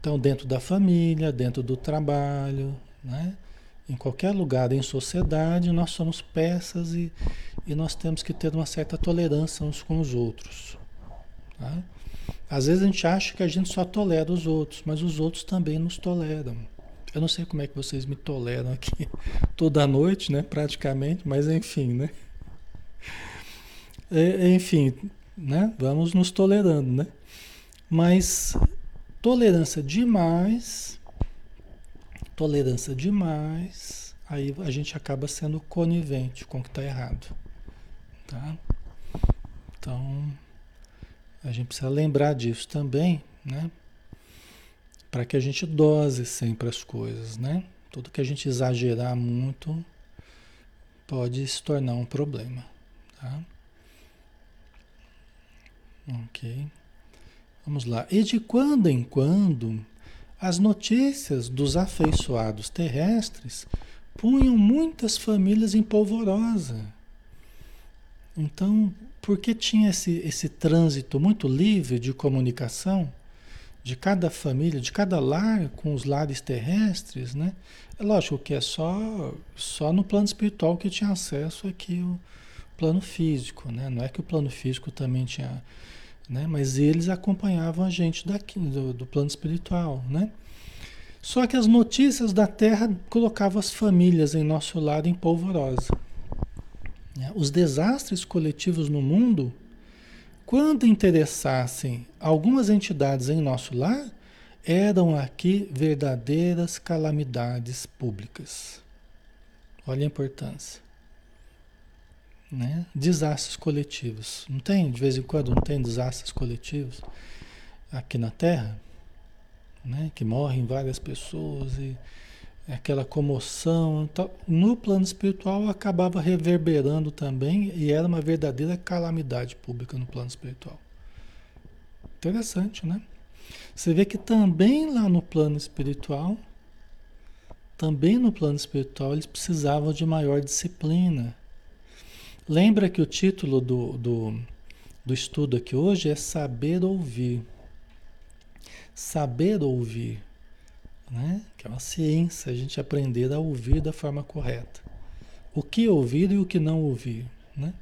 Então, dentro da família, dentro do trabalho, né? em qualquer lugar, em sociedade, nós somos peças e, e nós temos que ter uma certa tolerância uns com os outros. Tá? Às vezes a gente acha que a gente só tolera os outros, mas os outros também nos toleram. Eu não sei como é que vocês me toleram aqui toda noite, né? Praticamente, mas enfim, né? É, enfim, né? Vamos nos tolerando, né? Mas tolerância demais, tolerância demais, aí a gente acaba sendo conivente com o que está errado, tá? Então a gente precisa lembrar disso também, né? Para que a gente dose sempre as coisas, né? Tudo que a gente exagerar muito pode se tornar um problema, tá? Ok. Vamos lá. E de quando em quando, as notícias dos afeiçoados terrestres punham muitas famílias em polvorosa. Então, porque tinha esse, esse trânsito muito livre de comunicação de cada família, de cada lar com os lares terrestres, né? É lógico que é só, só no plano espiritual que tinha acesso aqui o plano físico, né? Não é que o plano físico também tinha, né? Mas eles acompanhavam a gente daqui, do, do plano espiritual, né? Só que as notícias da Terra colocavam as famílias em nosso lado em polvorosa. Né? Os desastres coletivos no mundo, quando interessassem algumas entidades em nosso lar, eram aqui verdadeiras calamidades públicas. Olha a importância. Né? Desastres coletivos. Não tem, de vez em quando, não tem desastres coletivos aqui na Terra? Né? Que morrem várias pessoas e é aquela comoção. Então, no plano espiritual acabava reverberando também e era uma verdadeira calamidade pública no plano espiritual. Interessante, né? Você vê que também lá no plano espiritual, também no plano espiritual, eles precisavam de maior disciplina. Lembra que o título do, do, do estudo aqui hoje é Saber Ouvir. Saber ouvir né? que é uma ciência, a gente aprender a ouvir da forma correta. O que ouvir e o que não ouvir. Né?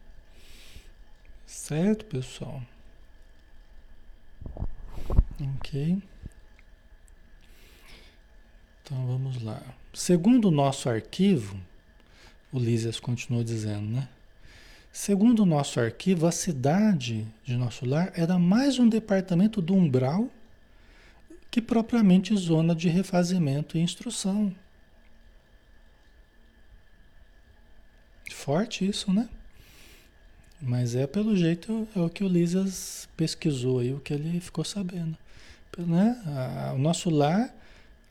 Certo, pessoal? Ok. Então vamos lá. Segundo o nosso arquivo, o Lísias continuou dizendo, né? Segundo o nosso arquivo, a cidade de nosso lar era mais um departamento do umbral que propriamente zona de refazimento e instrução. Forte isso, né? Mas é pelo jeito, é o que o Lisas pesquisou aí, o que ele ficou sabendo. né? O nosso lar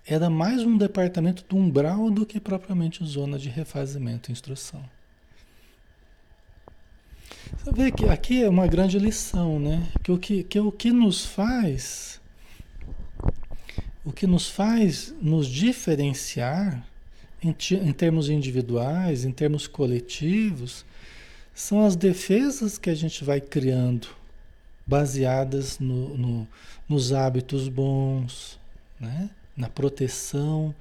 era mais um departamento do umbral do que propriamente zona de refazimento e instrução. Você vê que aqui é uma grande lição, né? Que o que, que, o que nos faz, o que nos faz nos diferenciar em, em termos individuais, em termos coletivos, são as defesas que a gente vai criando, baseadas no, no, nos hábitos bons, né? na proteção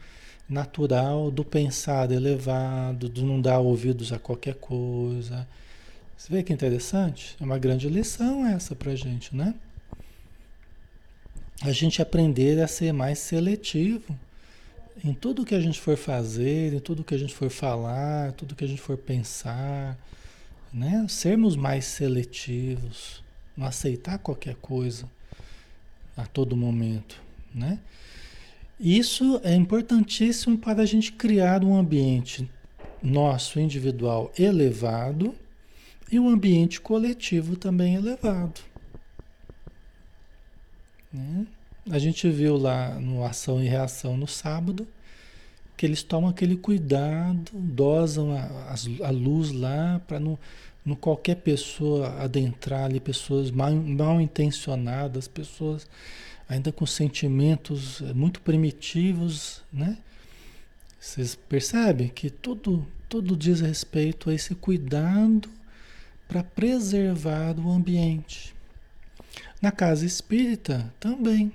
natural do pensar elevado, de não dar ouvidos a qualquer coisa. Você vê que interessante? É uma grande lição essa para gente, né? A gente aprender a ser mais seletivo em tudo que a gente for fazer, em tudo que a gente for falar, tudo que a gente for pensar, né? Sermos mais seletivos, não aceitar qualquer coisa a todo momento, né? Isso é importantíssimo para a gente criar um ambiente nosso individual elevado e um ambiente coletivo também elevado. Né? A gente viu lá no Ação e Reação no sábado que eles tomam aquele cuidado, dosam a, a luz lá para não, não qualquer pessoa adentrar ali, pessoas mal, mal intencionadas, pessoas ainda com sentimentos eh, muito primitivos, né? Vocês percebem que tudo, tudo diz respeito a esse cuidado para preservar o ambiente. Na casa espírita também.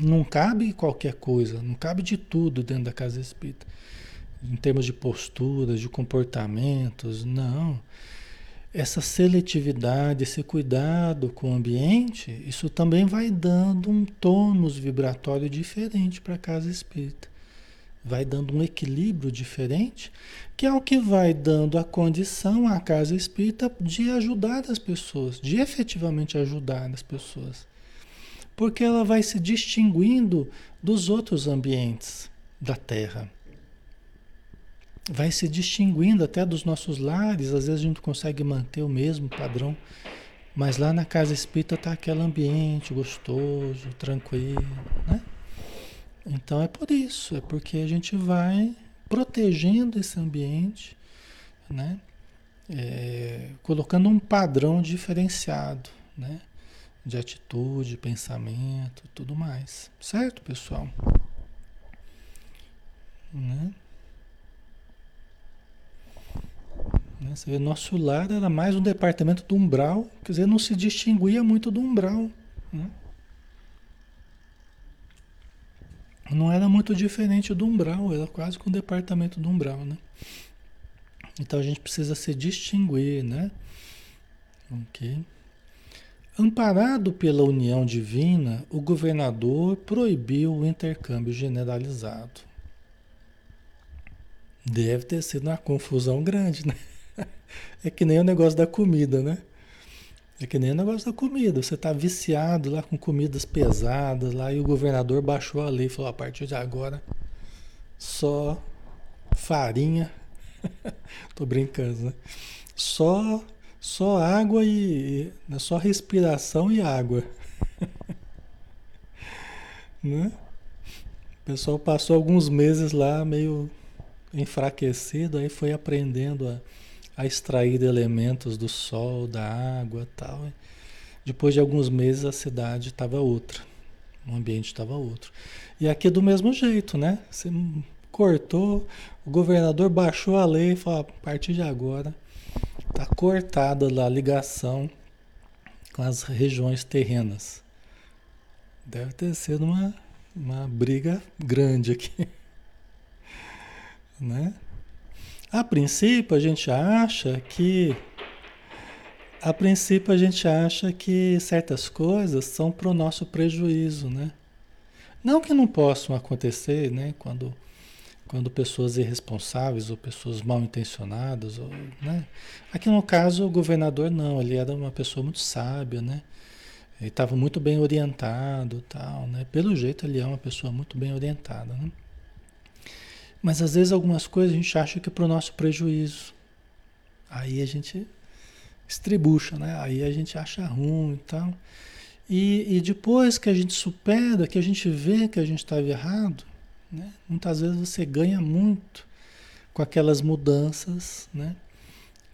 Não cabe qualquer coisa, não cabe de tudo dentro da casa espírita. Em termos de posturas, de comportamentos, não essa seletividade, esse cuidado com o ambiente, isso também vai dando um tônus vibratório diferente para a casa espírita. Vai dando um equilíbrio diferente, que é o que vai dando a condição à casa espírita de ajudar as pessoas, de efetivamente ajudar as pessoas. Porque ela vai se distinguindo dos outros ambientes da Terra vai se distinguindo até dos nossos lares, às vezes a gente consegue manter o mesmo padrão, mas lá na casa espírita está aquele ambiente gostoso, tranquilo, né? Então é por isso, é porque a gente vai protegendo esse ambiente, né? É, colocando um padrão diferenciado, né? De atitude, pensamento, tudo mais, certo, pessoal? Né? Né? Você vê, nosso lar era mais um departamento do umbral, quer dizer, não se distinguia muito do umbral. Né? Não era muito diferente do umbral, era quase com um departamento do umbral, né? Então a gente precisa se distinguir, né? Ok. Amparado pela união divina, o governador proibiu o intercâmbio generalizado. Deve ter sido uma confusão grande, né? É que nem o negócio da comida, né? É que nem o negócio da comida. Você tá viciado lá com comidas pesadas lá e o governador baixou a lei e falou: a partir de agora só farinha. Tô brincando, né? Só, só água e. Só respiração e água. né? O pessoal passou alguns meses lá meio enfraquecido, aí foi aprendendo a a extrair elementos do sol, da água tal. Depois de alguns meses a cidade estava outra, o ambiente estava outro. E aqui do mesmo jeito, né? Você cortou, o governador baixou a lei e falou: a partir de agora está cortada a ligação com as regiões terrenas. Deve ter sido uma, uma briga grande aqui. né? A princípio, a gente acha que. A princípio, a gente acha que certas coisas são para o nosso prejuízo, né? Não que não possam acontecer, né? Quando, quando pessoas irresponsáveis ou pessoas mal intencionadas, ou, né? Aqui no caso, o governador não, ele era uma pessoa muito sábia, né? Ele estava muito bem orientado, tal, né? Pelo jeito, ele é uma pessoa muito bem orientada, né? Mas às vezes algumas coisas a gente acha que é para o nosso prejuízo. Aí a gente estribucha, né? Aí a gente acha ruim e tal. E, e depois que a gente supera, que a gente vê que a gente estava errado, né? muitas vezes você ganha muito com aquelas mudanças, né?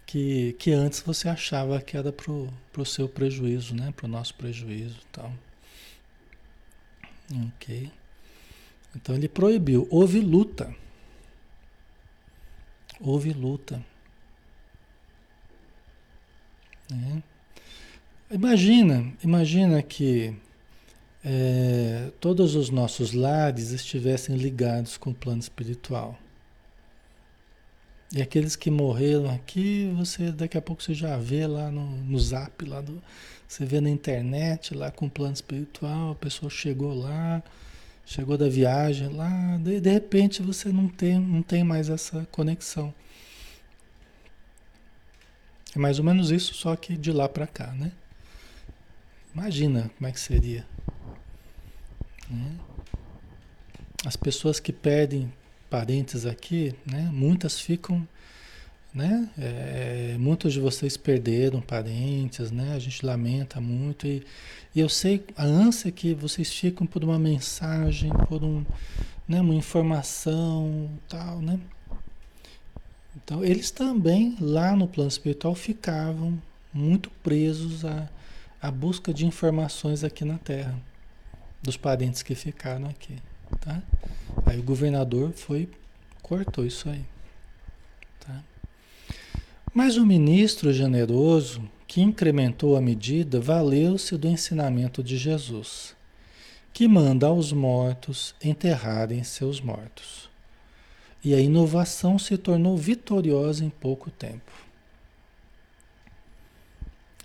Que, que antes você achava que era para o seu prejuízo, né? Para o nosso prejuízo e tal. Ok. Então ele proibiu. Houve luta. Houve luta. É. Imagina, imagina que é, todos os nossos lares estivessem ligados com o plano espiritual. E aqueles que morreram aqui, você daqui a pouco você já vê lá no, no zap, lá do, você vê na internet, lá com o plano espiritual, a pessoa chegou lá, chegou da viagem lá, de, de repente você não tem, não tem mais essa conexão. É mais ou menos isso, só que de lá para cá, né? Imagina como é que seria. Né? As pessoas que perdem parentes aqui, né? Muitas ficam, né? É, muitos de vocês perderam parentes, né? A gente lamenta muito e, e eu sei a ânsia que vocês ficam por uma mensagem, por um, né? Uma informação, tal, né? Então eles também lá no plano espiritual ficavam muito presos à, à busca de informações aqui na Terra dos parentes que ficaram aqui, tá? Aí o governador foi, cortou isso aí. Tá? Mas o ministro generoso, que incrementou a medida, valeu-se do ensinamento de Jesus, que manda aos mortos enterrarem seus mortos. E a inovação se tornou vitoriosa em pouco tempo.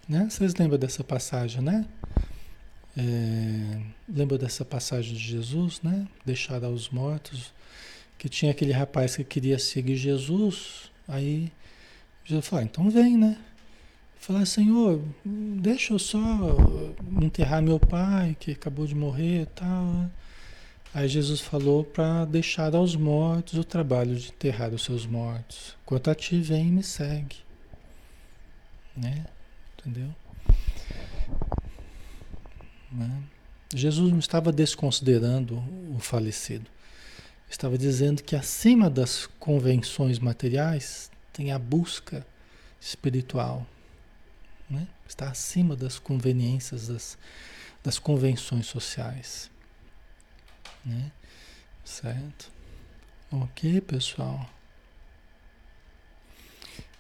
Né? Vocês lembram dessa passagem, né? É, lembra dessa passagem de Jesus, né? Deixar aos mortos, que tinha aquele rapaz que queria seguir Jesus, aí Jesus falou, ah, então vem, né? Falar, Senhor, deixa eu só enterrar meu pai que acabou de morrer e tal. Né? Aí Jesus falou para deixar aos mortos o trabalho de enterrar os seus mortos. Quanto a ti, vem e me segue. Né? Entendeu? Né? Jesus não estava desconsiderando o falecido. Estava dizendo que acima das convenções materiais tem a busca espiritual. Né? Está acima das conveniências, das, das convenções sociais. Né? Certo? Ok, pessoal.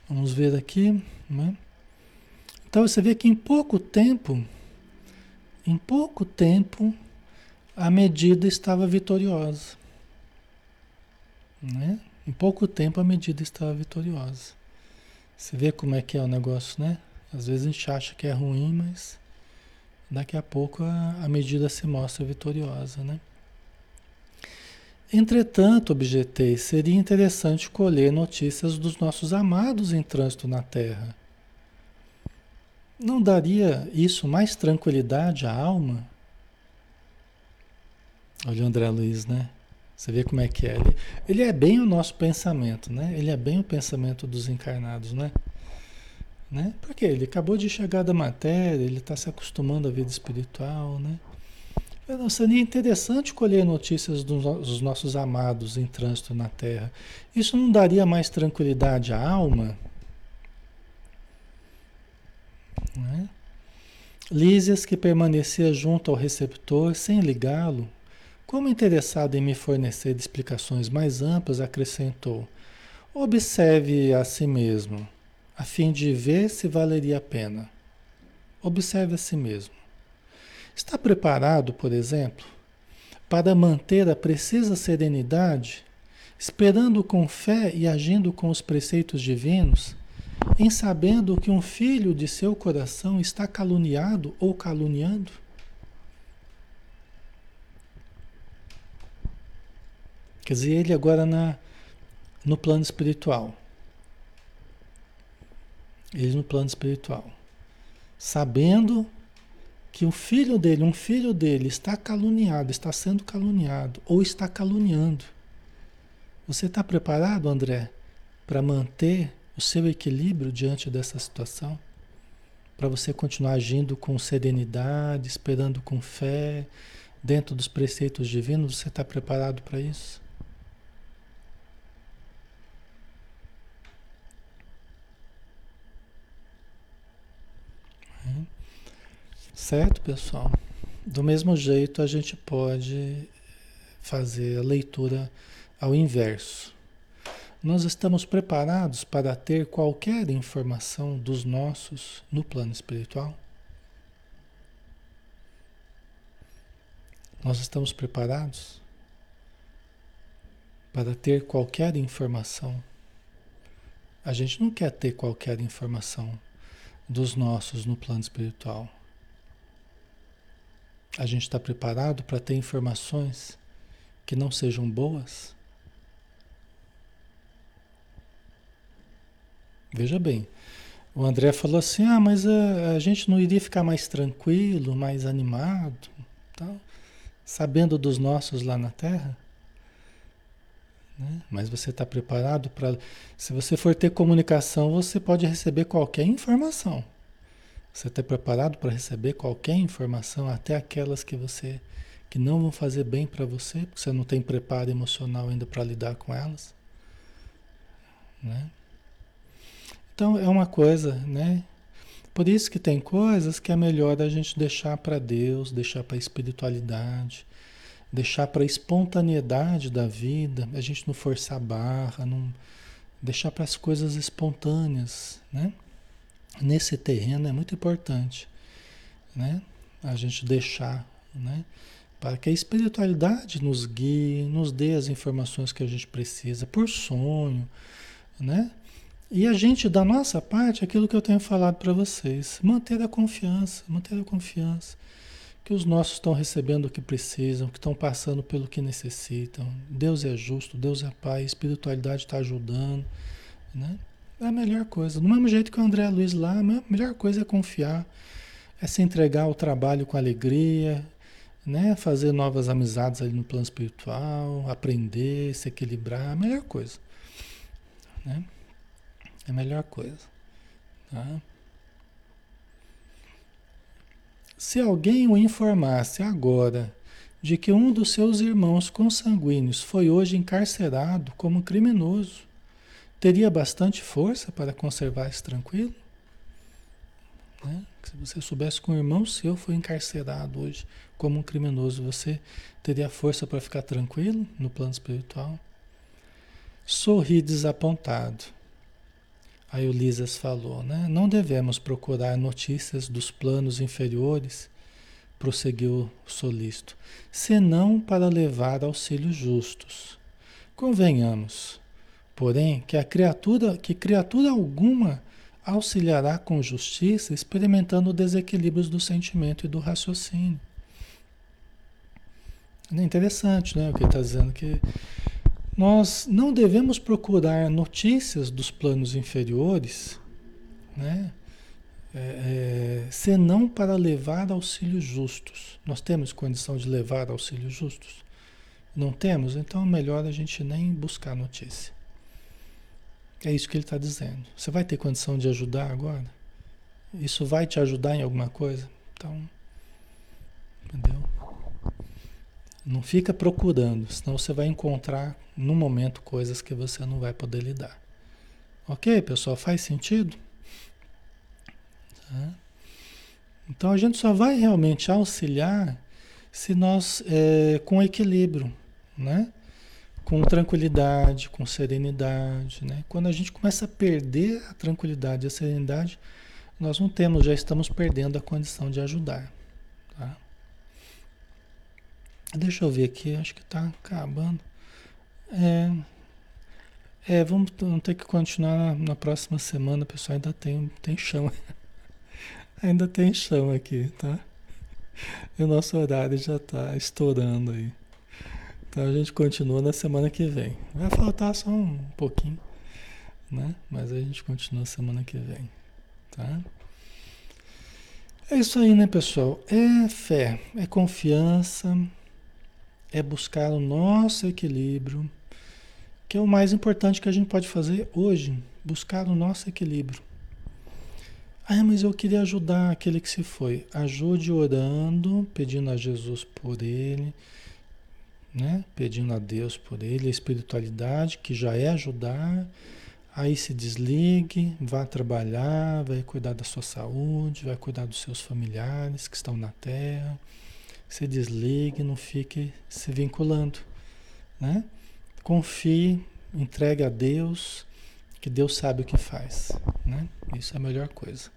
Vamos ver aqui. Né? Então você vê que em pouco tempo em pouco tempo, a medida estava vitoriosa. Né? Em pouco tempo, a medida estava vitoriosa. Você vê como é que é o negócio, né? Às vezes a gente acha que é ruim, mas daqui a pouco a, a medida se mostra vitoriosa, né? Entretanto, objetei, seria interessante colher notícias dos nossos amados em trânsito na Terra não daria isso mais tranquilidade à alma? Olha o André Luiz, né? Você vê como é que é. Ele, ele é bem o nosso pensamento, né? Ele é bem o pensamento dos encarnados, né? né? Porque ele acabou de chegar da matéria, ele está se acostumando à vida espiritual, né? Não, seria interessante colher notícias dos nossos amados em trânsito na Terra. Isso não daria mais tranquilidade à alma? Né? Lísias, que permanecia junto ao receptor sem ligá-lo, como interessado em me fornecer explicações mais amplas, acrescentou: Observe a si mesmo, a fim de ver se valeria a pena. Observe a si mesmo. Está preparado, por exemplo, para manter a precisa serenidade, esperando com fé e agindo com os preceitos divinos? em sabendo que um filho de seu coração está caluniado ou caluniando? Quer dizer, ele agora na, no plano espiritual. Ele no plano espiritual. Sabendo que o filho dele, um filho dele, está caluniado, está sendo caluniado ou está caluniando. Você está preparado, André, para manter o seu equilíbrio diante dessa situação? para você continuar agindo com serenidade, esperando com fé, dentro dos preceitos divinos? Você está preparado para isso? Certo, pessoal? Do mesmo jeito, a gente pode fazer a leitura ao inverso. Nós estamos preparados para ter qualquer informação dos nossos no plano espiritual? Nós estamos preparados para ter qualquer informação? A gente não quer ter qualquer informação dos nossos no plano espiritual. A gente está preparado para ter informações que não sejam boas? Veja bem, o André falou assim: ah, mas a, a gente não iria ficar mais tranquilo, mais animado, tal, sabendo dos nossos lá na Terra? Né? Mas você está preparado para. Se você for ter comunicação, você pode receber qualquer informação. Você está preparado para receber qualquer informação, até aquelas que você que não vão fazer bem para você, porque você não tem preparo emocional ainda para lidar com elas, né? Então é uma coisa, né? Por isso que tem coisas que é melhor a gente deixar para Deus, deixar para a espiritualidade, deixar para a espontaneidade da vida, a gente não forçar a barra, não deixar para as coisas espontâneas, né? Nesse terreno é muito importante, né? A gente deixar, né? Para que a espiritualidade nos guie, nos dê as informações que a gente precisa, por sonho, né? E a gente, da nossa parte, aquilo que eu tenho falado para vocês, manter a confiança, manter a confiança que os nossos estão recebendo o que precisam, que estão passando pelo que necessitam. Deus é justo, Deus é Pai, a espiritualidade está ajudando, né? É a melhor coisa. Do mesmo jeito que o André Luiz lá, a melhor coisa é confiar, é se entregar ao trabalho com alegria, né? Fazer novas amizades ali no plano espiritual, aprender, se equilibrar, a melhor coisa, né? É a melhor coisa, tá? Se alguém o informasse agora de que um dos seus irmãos consanguíneos foi hoje encarcerado como criminoso, teria bastante força para conservar-se tranquilo? Né? Se você soubesse que um irmão seu foi encarcerado hoje como um criminoso, você teria força para ficar tranquilo no plano espiritual? Sorri desapontado. Aí o Lisas falou, né? Não devemos procurar notícias dos planos inferiores, prosseguiu o solícito, senão para levar auxílios justos. Convenhamos, porém, que a criatura, que criatura alguma auxiliará com justiça, experimentando desequilíbrios do sentimento e do raciocínio. É interessante, né? O que está dizendo que nós não devemos procurar notícias dos planos inferiores, né? É, é, senão para levar auxílios justos. Nós temos condição de levar auxílios justos? Não temos? Então é melhor a gente nem buscar notícia. É isso que ele está dizendo. Você vai ter condição de ajudar agora? Isso vai te ajudar em alguma coisa? Então, entendeu? Não fica procurando, senão você vai encontrar no momento coisas que você não vai poder lidar. Ok, pessoal? Faz sentido? Tá? Então a gente só vai realmente auxiliar se nós é, com equilíbrio, né? Com tranquilidade, com serenidade. Né? Quando a gente começa a perder a tranquilidade e a serenidade, nós não temos, já estamos perdendo a condição de ajudar. Tá? Deixa eu ver aqui, acho que está acabando. É, é vamos, vamos, ter que continuar na, próxima semana, pessoal. Ainda tem, tem chão. ainda tem chão aqui, tá? E o nosso horário já está estourando aí. Então a gente continua na semana que vem. Vai faltar só um pouquinho, né? Mas a gente continua semana que vem, tá? É isso aí, né, pessoal? É fé, é confiança, é buscar o nosso equilíbrio, que é o mais importante que a gente pode fazer hoje, buscar o nosso equilíbrio. Ah, mas eu queria ajudar aquele que se foi. Ajude orando, pedindo a Jesus por ele, né? Pedindo a Deus por ele, a espiritualidade, que já é ajudar. Aí se desligue, vá trabalhar, vai cuidar da sua saúde, vai cuidar dos seus familiares que estão na terra. Se desligue, não fique se vinculando, né? Confie, entregue a Deus, que Deus sabe o que faz, né? Isso é a melhor coisa.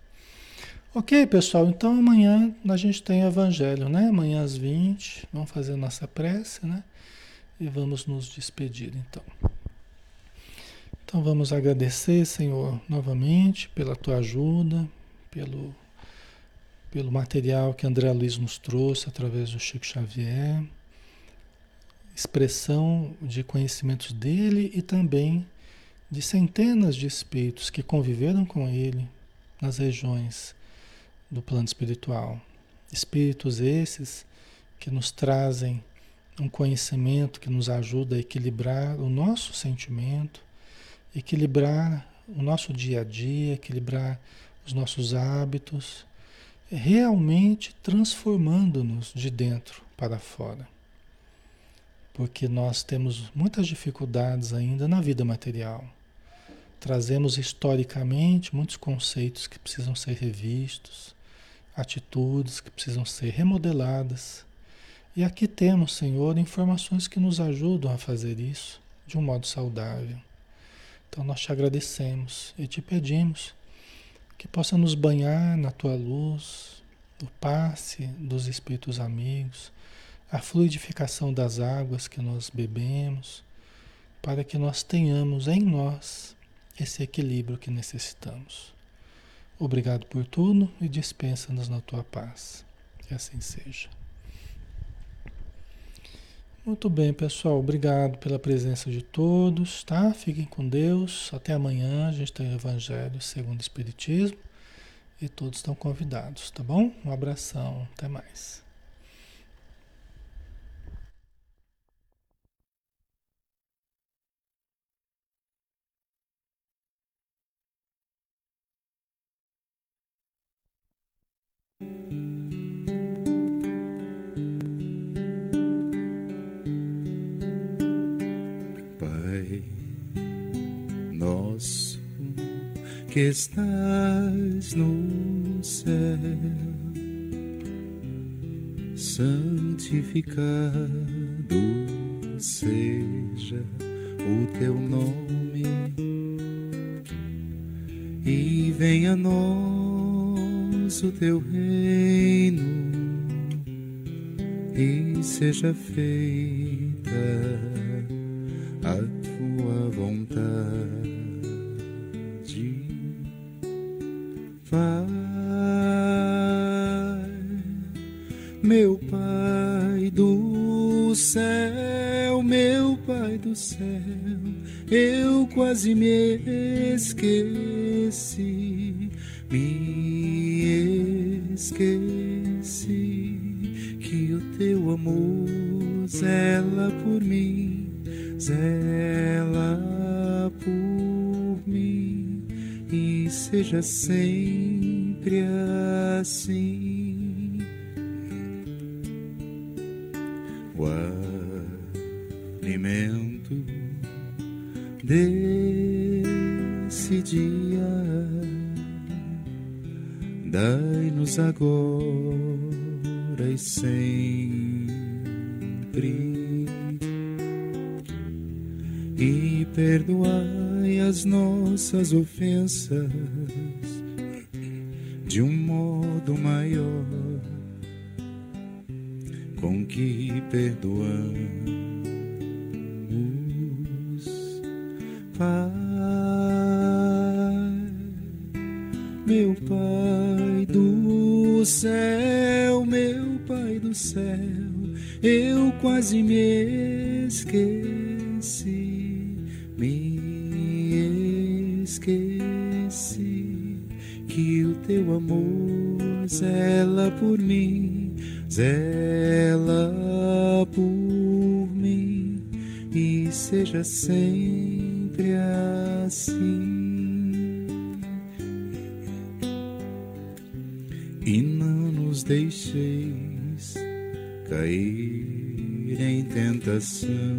Ok, pessoal, então amanhã a gente tem Evangelho, né? Amanhã às 20, vamos fazer nossa prece, né? E vamos nos despedir, então. Então vamos agradecer, Senhor, novamente pela tua ajuda, pelo, pelo material que André Luiz nos trouxe através do Chico Xavier, expressão de conhecimentos dele e também de centenas de espíritos que conviveram com ele nas regiões do plano espiritual. Espíritos esses que nos trazem um conhecimento que nos ajuda a equilibrar o nosso sentimento, equilibrar o nosso dia a dia, equilibrar os nossos hábitos, realmente transformando-nos de dentro para fora. Porque nós temos muitas dificuldades ainda na vida material. Trazemos historicamente muitos conceitos que precisam ser revistos, atitudes que precisam ser remodeladas. E aqui temos, Senhor, informações que nos ajudam a fazer isso de um modo saudável. Então nós te agradecemos e te pedimos que possa nos banhar na tua luz, o passe dos espíritos amigos, a fluidificação das águas que nós bebemos, para que nós tenhamos em nós esse equilíbrio que necessitamos. Obrigado por tudo e dispensa-nos na tua paz. Que assim seja. Muito bem, pessoal. Obrigado pela presença de todos, tá? Fiquem com Deus. Até amanhã. A gente tem o Evangelho segundo o Espiritismo. E todos estão convidados, tá bom? Um abração. Até mais. Que estás no céu, santificado seja o teu nome, e venha nós o teu reino, e seja feita a tua vontade. Meu Pai do céu, meu Pai do céu, eu quase me esqueci, me esqueci que o teu amor zela por mim, zela por mim e seja sempre assim. alimento desse dia. Agora e sempre, e perdoai as nossas ofensas de um modo maior com que perdoamos. Pai, céu, eu quase me esqueci, me esqueci que o teu amor zela por mim, zela por mim e seja sempre soon.